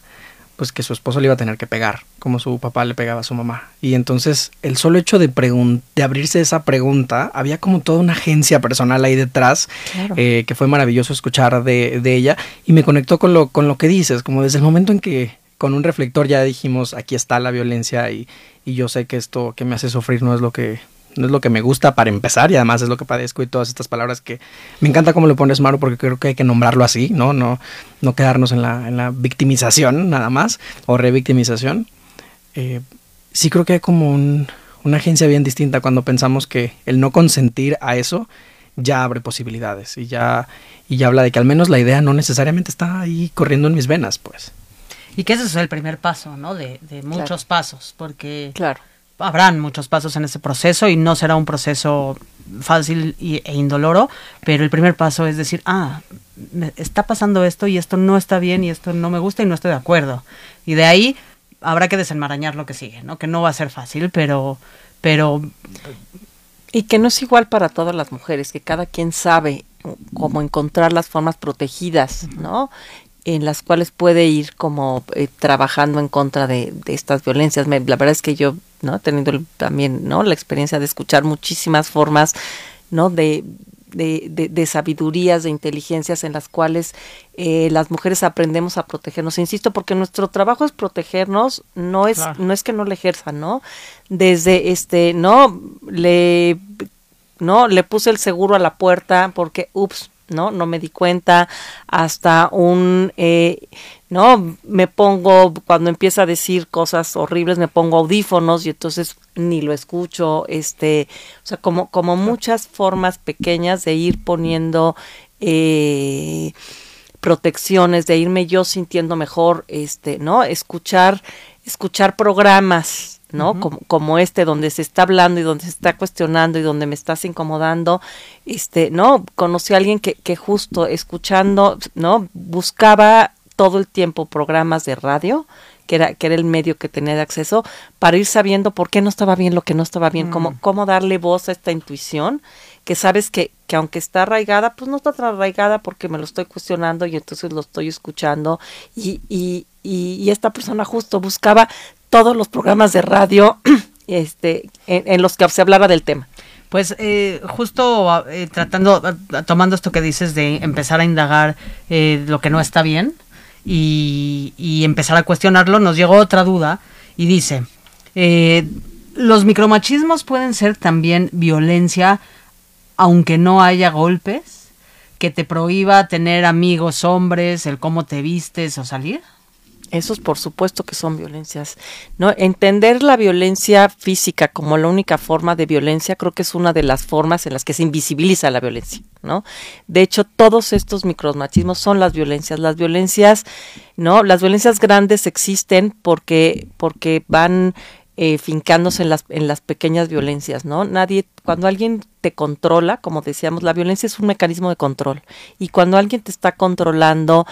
pues que su esposo le iba a tener que pegar, como su papá le pegaba a su mamá. Y entonces el solo hecho de, de abrirse esa pregunta, había como toda una agencia personal ahí detrás, eh, que fue maravilloso escuchar de, de, ella, y me conectó con lo, con lo que dices, como desde el momento en que con un reflector ya dijimos, aquí está la violencia y, y yo sé que esto que me hace sufrir no es lo que no es lo que me gusta para empezar y además es lo que padezco y todas estas palabras que me encanta cómo lo pones Maru porque creo que hay que nombrarlo así, ¿no? No, no quedarnos en la, en la victimización nada más o revictimización. Eh, sí creo que hay como un, una agencia bien distinta cuando pensamos que el no consentir a eso ya abre posibilidades y ya, y ya habla de que al menos la idea no necesariamente está ahí corriendo en mis venas, pues.
Y que ese es el primer paso, ¿no? De, de muchos claro. pasos, porque...
Claro
habrán muchos pasos en ese proceso y no será un proceso fácil y, e indoloro, pero el primer paso es decir, ah, me está pasando esto y esto no está bien y esto no me gusta y no estoy de acuerdo. Y de ahí habrá que desenmarañar lo que sigue, ¿no? Que no va a ser fácil, pero pero
y que no es igual para todas las mujeres, que cada quien sabe cómo encontrar las formas protegidas, ¿no? En las cuales puede ir como eh, trabajando en contra de, de estas violencias. Me, la verdad es que yo, ¿no? Teniendo también, ¿no? La experiencia de escuchar muchísimas formas, ¿no? De, de, de, de, sabidurías, de inteligencias en las cuales eh, las mujeres aprendemos a protegernos. Insisto, porque nuestro trabajo es protegernos, no es, claro. no es que no le ejerzan, ¿no? Desde este, no, le, no, le puse el seguro a la puerta porque, ups, ¿no? No me di cuenta hasta un, eh, ¿no? Me pongo, cuando empieza a decir cosas horribles, me pongo audífonos y entonces ni lo escucho, este, o sea, como, como muchas formas pequeñas de ir poniendo eh, protecciones, de irme yo sintiendo mejor, este, ¿no? Escuchar, escuchar programas ¿no? como, como este, donde se está hablando y donde se está cuestionando y donde me estás incomodando, este, ¿no? Conocí a alguien que, que justo escuchando, ¿no? Buscaba todo el tiempo programas de radio, que era, que era el medio que tenía de acceso, para ir sabiendo por qué no estaba bien lo que no estaba bien, cómo, cómo darle voz a esta intuición, que sabes que, que aunque está arraigada, pues no está tan arraigada porque me lo estoy cuestionando y entonces lo estoy escuchando. Y, y, y, esta persona justo buscaba todos los programas de radio <clears throat> este, en, los que se hablara del tema.
Pues eh, justo eh, tratando, tomando esto que dices de empezar a indagar eh, lo que no está bien y, y, empezar a cuestionarlo, nos llegó otra duda y dice, los micromachismos pueden ser también violencia aunque no haya golpes, que te prohíba tener amigos hombres, el cómo te vistes o salir?
Esos por supuesto que son violencias. ¿no? Entender la violencia física como la única forma de violencia creo que es una de las formas en las que se invisibiliza la violencia. ¿no? De hecho, todos estos micromachismos son las violencias. Las violencias, ¿no? Las violencias grandes existen porque, porque van eh, fincándose en las, en las pequeñas violencias, ¿no? Nadie, cuando alguien te controla, como decíamos, la violencia es un mecanismo de control. Y cuando alguien te está controlando,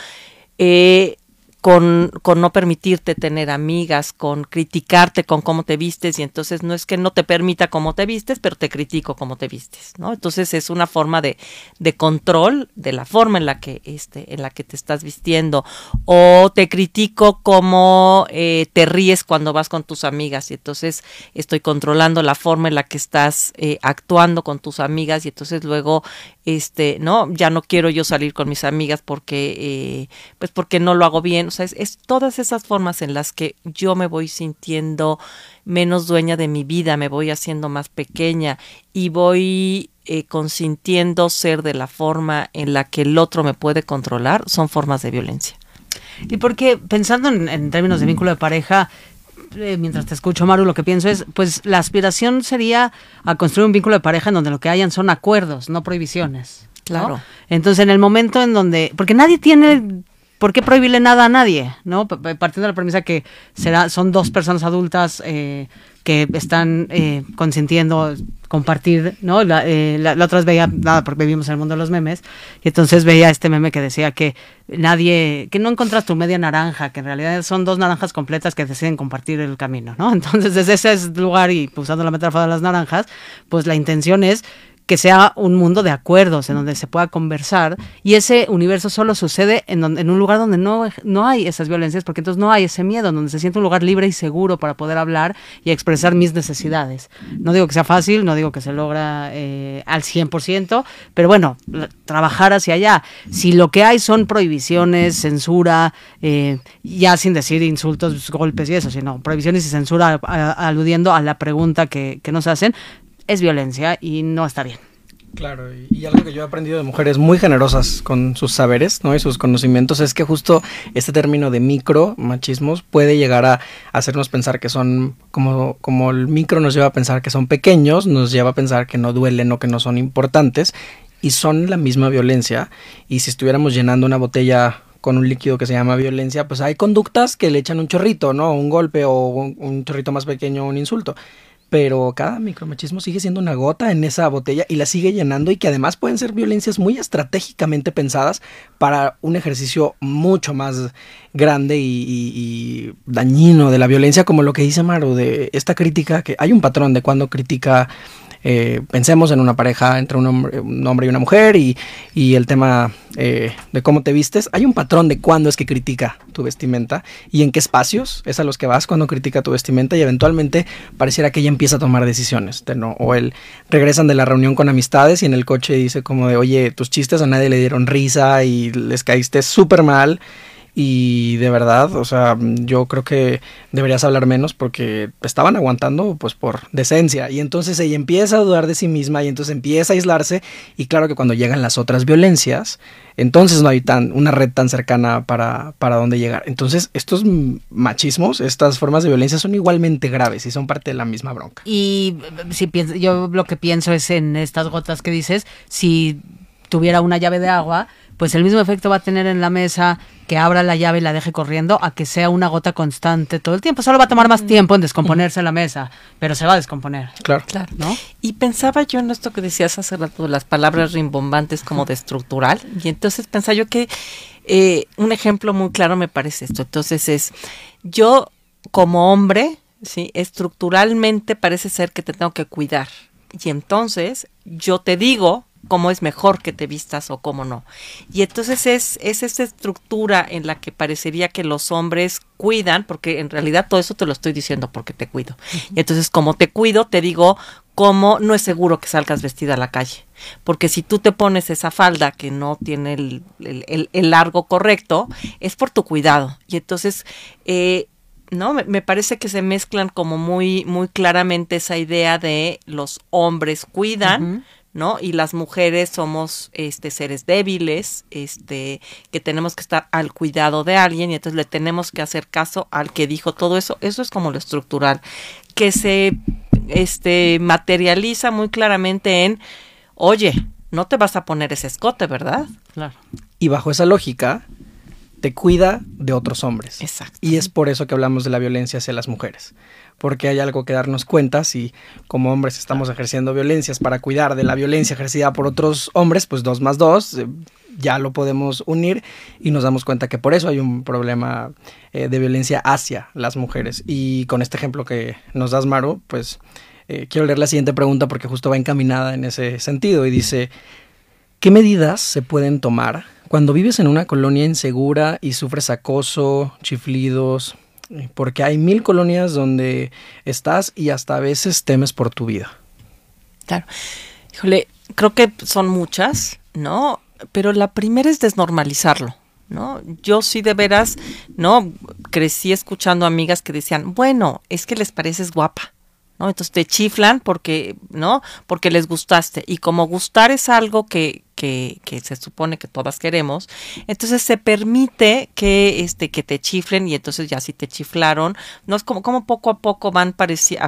eh, con, con, no permitirte tener amigas, con criticarte con cómo te vistes y entonces no es que no te permita cómo te vistes, pero te critico cómo te vistes, ¿no? Entonces es una forma de, de control de la forma en la que este, en la que te estás vistiendo o te critico cómo eh, te ríes cuando vas con tus amigas y entonces estoy controlando la forma en la que estás eh, actuando con tus amigas y entonces luego este, ¿no? Ya no quiero yo salir con mis amigas porque, eh, pues porque no lo hago bien. O sea, es, todas esas formas en las que yo me voy sintiendo menos dueña de mi vida, me voy haciendo más pequeña y voy eh, consintiendo ser de la forma en la que el otro me puede controlar, son formas de violencia.
Y porque pensando en términos de vínculo de pareja, eh, mientras te escucho, Maru, lo que pienso es, pues la aspiración sería a construir un vínculo de pareja en donde lo que hayan son acuerdos, no prohibiciones. Claro. Entonces, en el momento en donde, porque nadie tiene ¿por qué prohibirle nada a nadie? ¿No? Partiendo de la premisa que son dos personas adultas eh, que están eh, consintiendo compartir, ¿no? La, eh, la, otra vez veía, nada, porque vivimos en el mundo de los memes, y entonces veía este meme que decía que nadie, que no encontras tu media naranja, que en realidad son dos naranjas completas que deciden compartir el camino, ¿no? Entonces, desde ese lugar y usando la metáfora de las naranjas, pues la intención es que sea un mundo de acuerdos en donde se pueda conversar y ese universo solo sucede en, en un lugar donde no, no hay esas violencias porque entonces no hay ese miedo, donde se siente un lugar libre y seguro para poder hablar y expresar mis necesidades. No digo que sea fácil, no digo que se logra eh, al 100%, pero bueno, trabajar hacia allá. Si lo que hay son prohibiciones, censura, eh, ya sin decir insultos, golpes y eso, sino prohibiciones y censura aludiendo a la pregunta que, que nos hacen, es violencia y no está bien.
Claro, y, algo que yo he aprendido de mujeres muy generosas con sus saberes ¿no? y sus conocimientos es que justo este término de micro machismos puede llegar a hacernos pensar que son, como, como el micro nos lleva a pensar que son pequeños, nos lleva a pensar que no duelen o que no son importantes y son la misma violencia. Y si estuviéramos llenando una botella con un líquido que se llama violencia, pues hay conductas que le echan un chorrito, ¿no? Un golpe o un, un chorrito más pequeño, un insulto pero cada micromachismo sigue siendo una gota en esa botella y la sigue llenando y que además pueden ser violencias muy estratégicamente pensadas para un ejercicio mucho más grande y, dañino de la violencia como lo que dice Maru de esta crítica que hay un patrón de cuando critica eh, pensemos en una pareja entre un hombre, un hombre y una mujer y, y el tema eh, de cómo te vistes, hay un patrón de cuándo es que critica tu vestimenta y en qué espacios es a los que vas cuando critica tu vestimenta y eventualmente pareciera que ella empieza a tomar decisiones. no, o él regresan de la reunión con amistades y en el coche dice como de, oye, tus chistes a nadie le dieron risa y les caíste súper mal y de verdad, o sea, yo creo que deberías hablar menos porque estaban aguantando pues por decencia y entonces ella empieza a dudar de sí misma y entonces empieza a aislarse y claro que cuando llegan las otras violencias, entonces no hay tan una red tan cercana para para dónde llegar. Entonces, estos machismos, estas formas de violencia son igualmente graves y son parte de la misma bronca.
Y si pienso, yo lo que pienso es en estas gotas que dices, si tuviera una llave de agua, pues el mismo efecto va a tener en la mesa que abra la llave y la deje corriendo a que sea una gota constante todo el tiempo. Solo va a tomar más tiempo en descomponerse la mesa, pero se va a descomponer.
Claro.
Claro.
¿No?
Y pensaba yo en esto que decías hace rato, las palabras rimbombantes como de estructural, y entonces pensaba yo que eh, un ejemplo muy claro me parece esto. Entonces es, yo como hombre, ¿sí? estructuralmente parece ser que te tengo que cuidar. Y entonces yo te digo cómo es mejor que te vistas o cómo no. Y entonces es, es esa estructura en la que parecería que los hombres cuidan, porque en realidad todo eso te lo estoy diciendo porque te cuido. Y entonces como te cuido, te digo cómo no es seguro que salgas vestida a la calle. Porque si tú te pones esa falda que no tiene el, el- largo correcto, es por tu cuidado. Y entonces, eh, no, me, parece que se mezclan como muy, muy claramente esa idea de los hombres cuidan. ¿No? Y las mujeres somos este seres débiles, este que tenemos que estar al cuidado de alguien y entonces le tenemos que hacer caso al que dijo todo eso. Eso es como lo estructural que se este materializa muy claramente en oye, no te vas a poner ese escote, ¿verdad?
Claro.
Y bajo esa lógica, te cuida de otros hombres.
Exacto.
Y es por eso que hablamos de la violencia hacia las mujeres. Porque hay algo que darnos cuenta si como hombres estamos ejerciendo violencias para cuidar de la violencia ejercida por otros hombres, pues dos más dos, eh, ya lo podemos unir y nos damos cuenta que por eso hay un problema eh, de violencia hacia las mujeres. Y con este ejemplo que nos das, Maru, pues eh, quiero leer la siguiente pregunta porque justo va encaminada en ese sentido y dice, ¿Qué medidas se pueden tomar cuando vives en una colonia insegura y sufres acoso, chiflidos? Porque hay mil colonias donde estás y hasta a veces temes por tu vida.
Claro. Híjole, creo que son muchas, ¿no? Pero la primera es desnormalizarlo, ¿no? Yo sí de veras, ¿no? Crecí escuchando amigas que decían, bueno, es que les pareces guapa. ¿No? Entonces te chiflan porque, ¿no? Porque les gustaste. Y como gustar es algo que, que, que se supone que todas queremos, entonces se permite que, este, que te chiflen y entonces ya si te chiflaron, no es como, como poco a poco van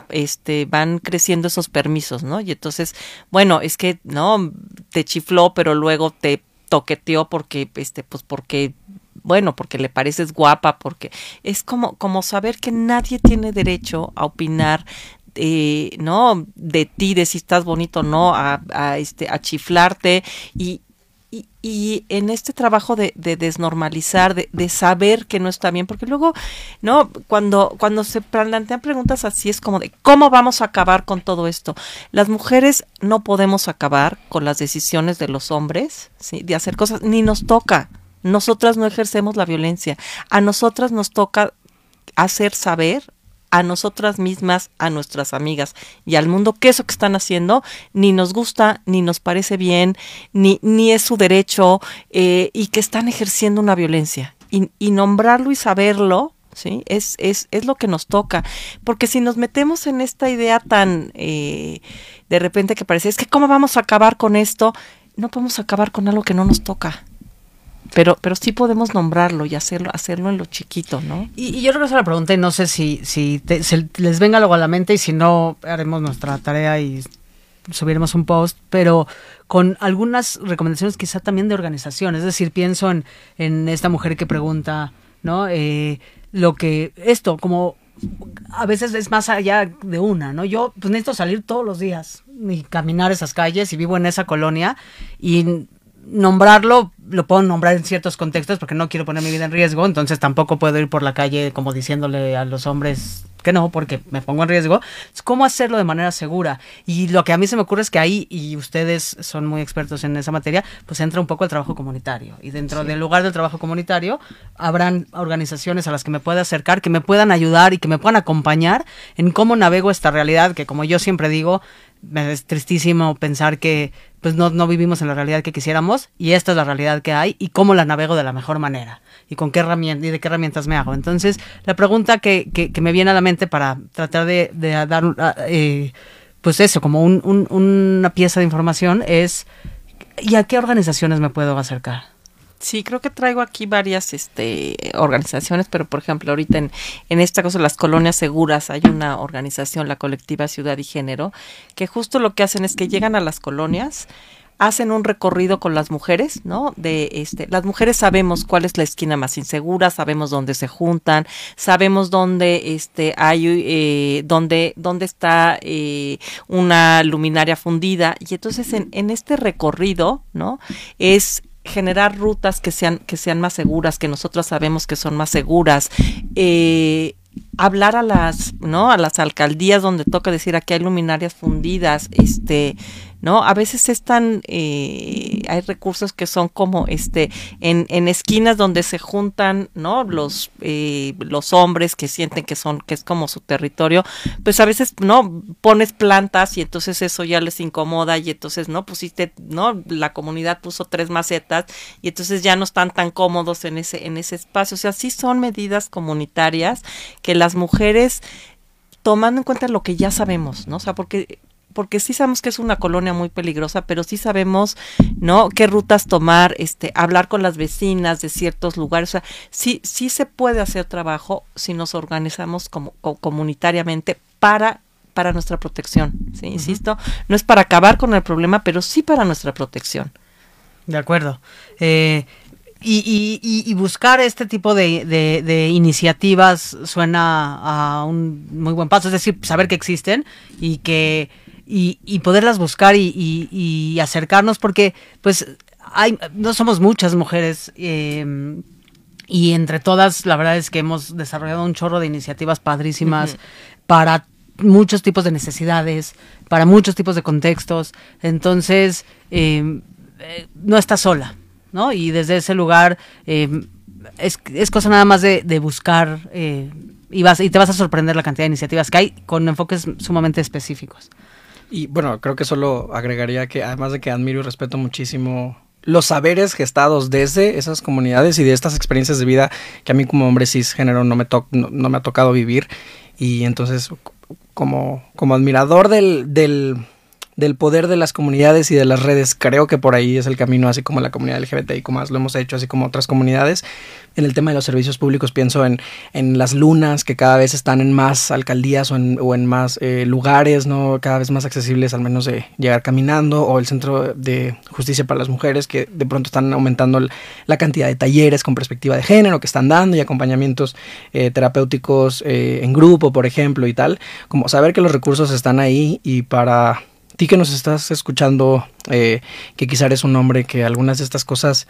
este, van creciendo esos permisos, ¿no? Y entonces, bueno, es que, no, te chifló, pero luego te toqueteó porque, este, pues porque bueno, porque le pareces guapa, porque es como, como saber que nadie tiene derecho a opinar eh, no de ti, de si estás bonito o no, a, este, a chiflarte y, y, en este trabajo de, de desnormalizar, de, de, saber que no está bien, porque luego, ¿no? Cuando, cuando se plantean preguntas así es como de, ¿cómo vamos a acabar con todo esto? Las mujeres no podemos acabar con las decisiones de los hombres, ¿sí? De hacer cosas, ni nos toca. Nosotras no ejercemos la violencia. A nosotras nos toca hacer saber a nosotras mismas, a nuestras amigas y al mundo que eso que están haciendo ni nos gusta, ni nos parece bien, ni, ni es su derecho eh, y que están ejerciendo una violencia. Y, y nombrarlo y saberlo, ¿sí? Es, es, es lo que nos toca. Porque si nos metemos en esta idea tan eh, de repente que parece, es que ¿cómo vamos a acabar con esto? No podemos acabar con algo que no nos toca pero pero sí podemos nombrarlo y hacerlo hacerlo en lo chiquito, ¿no?
Y, yo regreso a la pregunta y no sé si, si te, se les venga algo a la mente y si no, haremos nuestra tarea y subiremos un post, pero con algunas recomendaciones quizá también de organización. Es decir, pienso en, en esta mujer que pregunta, ¿no? Eh, lo que, esto, como a veces es más allá de una, ¿no? Yo pues necesito salir todos los días y caminar esas calles y vivo en esa colonia y nombrarlo, lo puedo nombrar en ciertos contextos porque no quiero poner mi vida en riesgo, entonces tampoco puedo ir por la calle como diciéndole a los hombres que no, porque me pongo en riesgo. ¿Cómo hacerlo de manera segura? Y lo que a mí se me ocurre es que ahí, y ustedes son muy expertos en esa materia, pues entra un poco el trabajo comunitario. Y dentro sí. del lugar del trabajo comunitario habrán organizaciones a las que me pueda acercar, que me puedan ayudar y que me puedan acompañar en cómo navego esta realidad, que como yo siempre digo, es tristísimo pensar que pues no, no vivimos en la realidad que quisiéramos y esta es la realidad que hay y cómo la navego de la mejor manera y con qué herramientas y de qué herramientas me hago. Entonces, la pregunta que, que, que me viene a la mente para tratar de, de dar eh, pues eso, como un, un, una pieza de información es ¿y a qué organizaciones me puedo acercar?
Sí, creo que traigo aquí varias este, organizaciones, pero por ejemplo, ahorita en, en esta cosa, las colonias seguras, hay una organización, la colectiva Ciudad y Género, que justo lo que hacen es que llegan a las colonias hacen un recorrido con las mujeres, ¿no? De este, las mujeres sabemos cuál es la esquina más insegura, sabemos dónde se juntan, sabemos dónde este hay eh, dónde, dónde está eh, una luminaria fundida. Y entonces en, en este recorrido, ¿no? Es generar rutas que sean, que sean más seguras, que nosotros sabemos que son más seguras, eh, hablar a las, ¿no? A las alcaldías donde toca decir aquí hay luminarias fundidas, este, ¿no? A veces están, eh, hay recursos que son como, este, en, en esquinas donde se juntan, ¿no? Los, eh, los hombres que sienten que son, que es como su territorio, pues a veces, ¿no? Pones plantas y entonces eso ya les incomoda y entonces, ¿no? Pusiste, ¿no? La comunidad puso tres macetas y entonces ya no están tan cómodos en ese, en ese espacio. O sea, sí son medidas comunitarias que las mujeres tomando en cuenta lo que ya sabemos, ¿no? O sea, porque porque sí sabemos que es una colonia muy peligrosa, pero sí sabemos, ¿no? Qué rutas tomar, este, hablar con las vecinas de ciertos lugares. O sea, sí, sí se puede hacer trabajo si nos organizamos como, comunitariamente para para nuestra protección, ¿sí? Insisto, no es para acabar con el problema, pero sí para nuestra protección.
De acuerdo. Eh, y, y, buscar este tipo de, de, iniciativas suena a un muy buen paso, es decir, saber que existen y que y, poderlas buscar y, acercarnos porque pues hay, no somos muchas mujeres em, y entre todas la verdad es que hemos desarrollado un chorro de iniciativas padrísimas para muchos tipos de necesidades, para muchos tipos de contextos, entonces em, eh, no está sola, ¿no? Y desde ese lugar em, es, es, cosa nada más de, de buscar eh, y, vas, y te vas a sorprender la cantidad de iniciativas que hay con enfoques sumamente específicos.
Y bueno, creo que solo agregaría que además de que admiro y respeto muchísimo los saberes gestados desde esas comunidades y de estas experiencias de vida que a mí como hombre cisgénero no me, no, me ha tocado vivir. Y entonces, como, como admirador del, del del poder de las comunidades y de las redes. Creo que por ahí es el camino, así como la comunidad LGBTI, como más lo hemos hecho, así como otras comunidades. En el tema de los servicios públicos pienso en, en las lunas que cada vez están en más alcaldías o en, o en más eh, lugares, ¿no? Cada vez más accesibles, al menos de llegar caminando, o el Centro de Justicia para las Mujeres, que de pronto están aumentando la cantidad de talleres con perspectiva de género que están dando y acompañamientos eh, terapéuticos eh, en grupo, por ejemplo, y tal. Como saber que los recursos están ahí y para ti que nos estás escuchando, eh, que quizá eres un hombre que algunas de estas cosas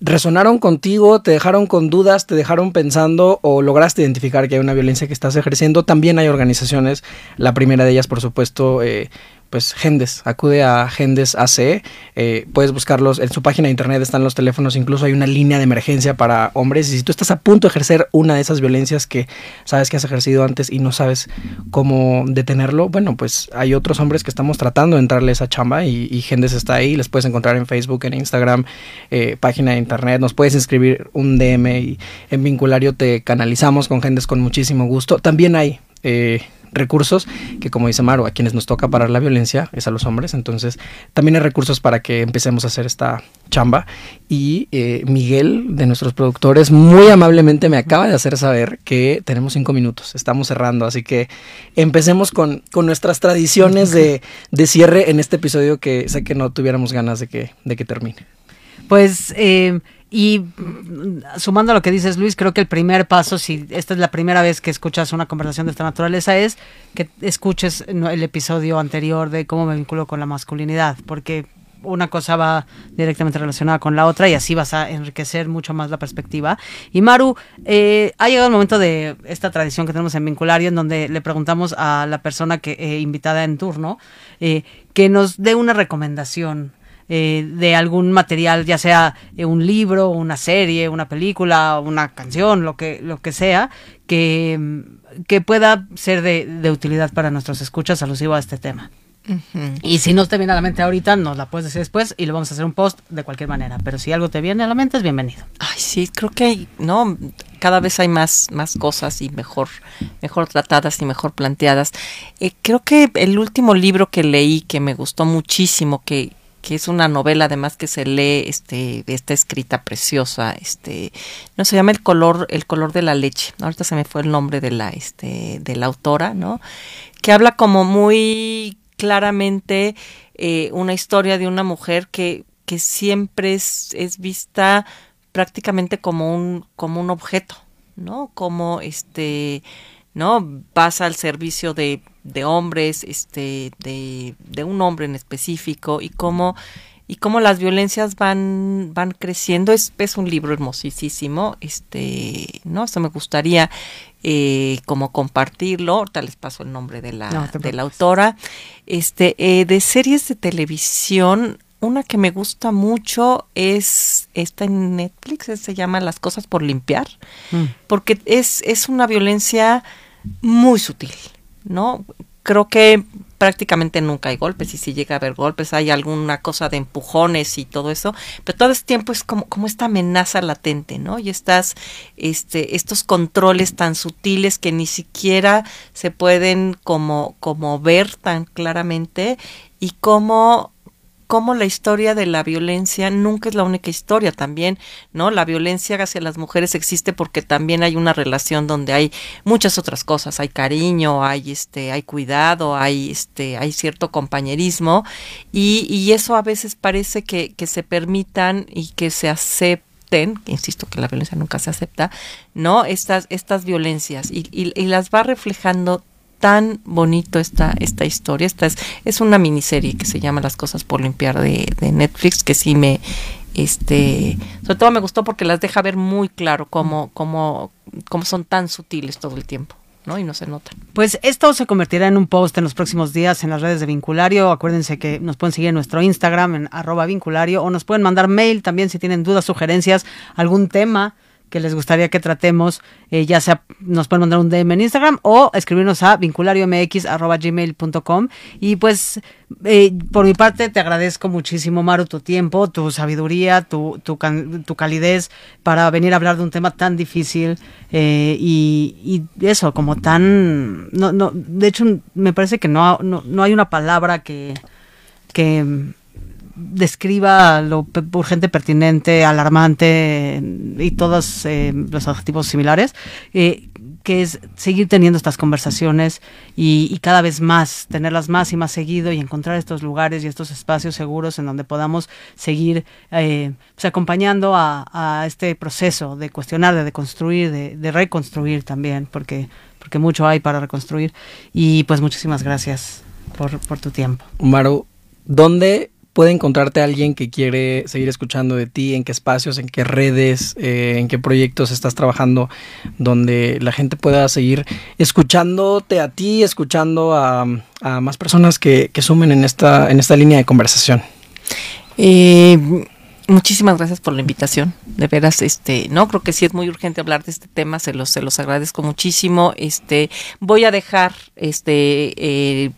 resonaron contigo, te dejaron con dudas, te dejaron pensando o lograste identificar que hay una violencia que estás ejerciendo, también hay organizaciones, la primera de ellas por supuesto eh, pues Gendes, acude a Gendes AC, eh, puedes buscarlos en su página de internet, están los teléfonos, incluso hay una línea de emergencia para hombres y si tú estás a punto de ejercer una de esas violencias que sabes que has ejercido antes y no sabes cómo detenerlo, bueno, pues hay otros hombres que estamos tratando de entrarle a esa chamba y, Gendes está ahí, les puedes encontrar en Facebook, en Instagram, eh, página de internet, nos puedes inscribir un DM y en Vinculario te canalizamos con Gendes con muchísimo gusto. También hay... Eh, recursos que como dice Maru, a quienes nos toca parar la violencia es a los hombres, entonces también hay recursos para que empecemos a hacer esta chamba y eh, Miguel de nuestros productores muy amablemente me acaba de hacer saber que tenemos cinco minutos, estamos cerrando, así que empecemos con, con nuestras tradiciones de, de, cierre en este episodio que sé que no tuviéramos ganas de que, de que termine.
Pues eh, y sumando a lo que dices, Luis, creo que el primer paso, si esta es la primera vez que escuchas una conversación de esta naturaleza, es que escuches el episodio anterior de cómo me vinculo con la masculinidad, porque una cosa va directamente relacionada con la otra y así vas a enriquecer mucho más la perspectiva. Y Maru, eh, ha llegado el momento de esta tradición que tenemos en Vinculario, en donde le preguntamos a la persona que eh, invitada en turno eh, que nos dé una recomendación eh, de algún material, ya sea eh, un libro, una serie, una película, una canción, lo que, lo que sea, que, mm, que pueda ser de, de utilidad para nuestros escuchas alusivo a este tema. Y si no te viene a la mente ahorita, nos la puedes decir después y le vamos a hacer un post de cualquier manera. Pero si algo te viene a la mente, es bienvenido.
Ay, sí, creo que hay, no, cada vez hay más, más cosas y mejor, mejor tratadas y mejor planteadas. Eh, creo que el último libro que leí que me gustó muchísimo, que, que es una novela además que se lee, este, está escrita preciosa, este, no se llama el color, el color de la leche. Ahorita se me fue el nombre de la, este, de la autora, ¿no? Que habla como muy claramente eh, una historia de una mujer que, que siempre es, es vista prácticamente como un, como un objeto, ¿no? Como este, ¿no? Pasa al servicio de, de hombres, este, de, de un hombre en específico y cómo y cómo las violencias van van creciendo. Es, es un libro hermosísimo este no eso me gustaría eh, como compartirlo. Ahorita les paso el nombre de la de la autora. Este eh, de series de televisión una que me gusta mucho es esta en Netflix se llama las cosas por limpiar mm. porque es es una violencia muy sutil no creo que prácticamente nunca hay golpes y si llega a haber golpes hay alguna cosa de empujones y todo eso, pero todo este tiempo es como, como esta amenaza latente, ¿no? Y estas, este, estos controles tan sutiles que ni siquiera se pueden como, como ver tan claramente y cómo cómo la historia de la violencia nunca es la única historia también, ¿no? La violencia hacia las mujeres existe porque también hay una relación donde hay muchas otras cosas, hay cariño, hay este, hay cuidado, hay este, hay cierto compañerismo y, y eso a veces parece que, que se permitan y que se acepten insisto que la violencia nunca se acepta, ¿no? Estas, estas violencias y, y, y las va reflejando tan bonito esta, esta historia. Esta es, es una miniserie que se llama Las cosas por limpiar de, de Netflix, que sí me, este, sobre todo me gustó porque las deja ver muy claro cómo, cómo, cómo son tan sutiles todo el tiempo. ¿no? Y no se nota.
Pues esto se convertirá en un post en los próximos días en las redes de Vinculario. Acuérdense que nos pueden seguir en nuestro Instagram en arroba vinculario o nos pueden mandar mail también si tienen dudas, sugerencias, algún tema que les gustaría que tratemos, eh, ya sea nos pueden mandar un DM en Instagram o escribirnos a vinculariomx.gmail.com y pues eh, por mi parte te agradezco muchísimo Maru tu tiempo, tu sabiduría, tu, tu, tu calidez para venir a hablar de un tema tan difícil eh, y, y, eso, como tan... No, no, de hecho me parece que no, no, no hay una palabra que... que describa lo urgente, pertinente, alarmante y todos eh, los adjetivos similares, eh, que es seguir teniendo estas conversaciones y, cada vez más, tenerlas más y más seguido y encontrar estos lugares y estos espacios seguros en donde podamos seguir eh, pues acompañando a, este proceso de cuestionar, de deconstruir, de, de reconstruir también, porque, porque mucho hay para reconstruir. Y pues muchísimas gracias por, por tu tiempo.
Maru, ¿dónde puede encontrarte alguien que quiere seguir escuchando de ti, en qué espacios, en qué redes, eh, en qué proyectos estás trabajando, donde la gente pueda seguir escuchándote a ti, escuchando a, a más personas que, que, sumen en esta, en esta línea de conversación.
Eh, Muchísimas gracias por la invitación. De veras, este, no creo que sí es muy urgente hablar de este tema. Se los, se los agradezco muchísimo. Este, voy a dejar, este, eh,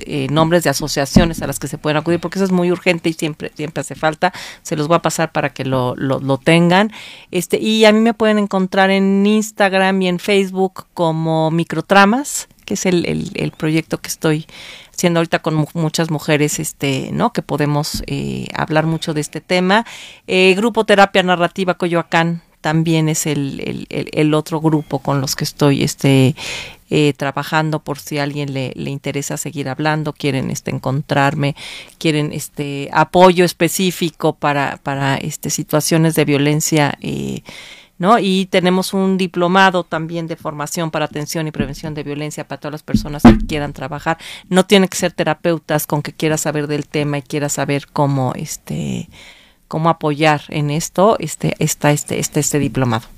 eh, nombres de asociaciones a las que se pueden acudir porque eso es muy urgente y siempre, siempre hace falta. Se los voy a pasar para que lo, lo, tengan. Este, y a mí me pueden encontrar en Instagram y en Facebook como Microtramas, que es el, el proyecto que estoy siendo ahorita con muchas mujeres, este, ¿no? Que podemos eh, hablar mucho de este tema. Eh, grupo Terapia Narrativa Coyoacán también es el, el, otro grupo con los que estoy este, eh, trabajando por si a alguien le, le, interesa seguir hablando, quieren este, encontrarme, quieren este apoyo específico para, para este, situaciones de violencia. Eh, ¿no? Y tenemos un diplomado también de formación para atención y prevención de violencia para todas las personas que quieran trabajar. No tienen que ser terapeutas con que quiera saber del tema y quiera saber cómo este cómo apoyar en esto, este está este este este diplomado.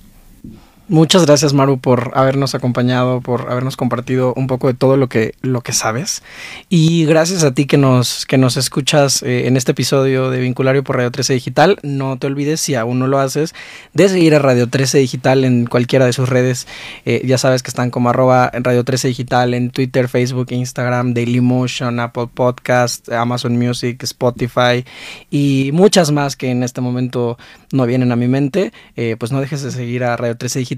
Muchas gracias Maru por habernos acompañado, por habernos compartido un poco de todo lo que, lo que sabes. Y gracias a ti que nos, que nos escuchas eh, en este episodio de Vinculario por Radio 13 Digital. No te olvides, si aún no lo haces, de seguir a Radio 13 Digital en cualquiera de sus redes. Eh, ya sabes que están como arroba Radio 13 Digital en Twitter, Facebook, Instagram, Dailymotion, Apple Podcast, Amazon Music, Spotify y muchas más que en este momento no vienen a mi mente. Eh, pues no dejes de seguir a Radio 13 Digital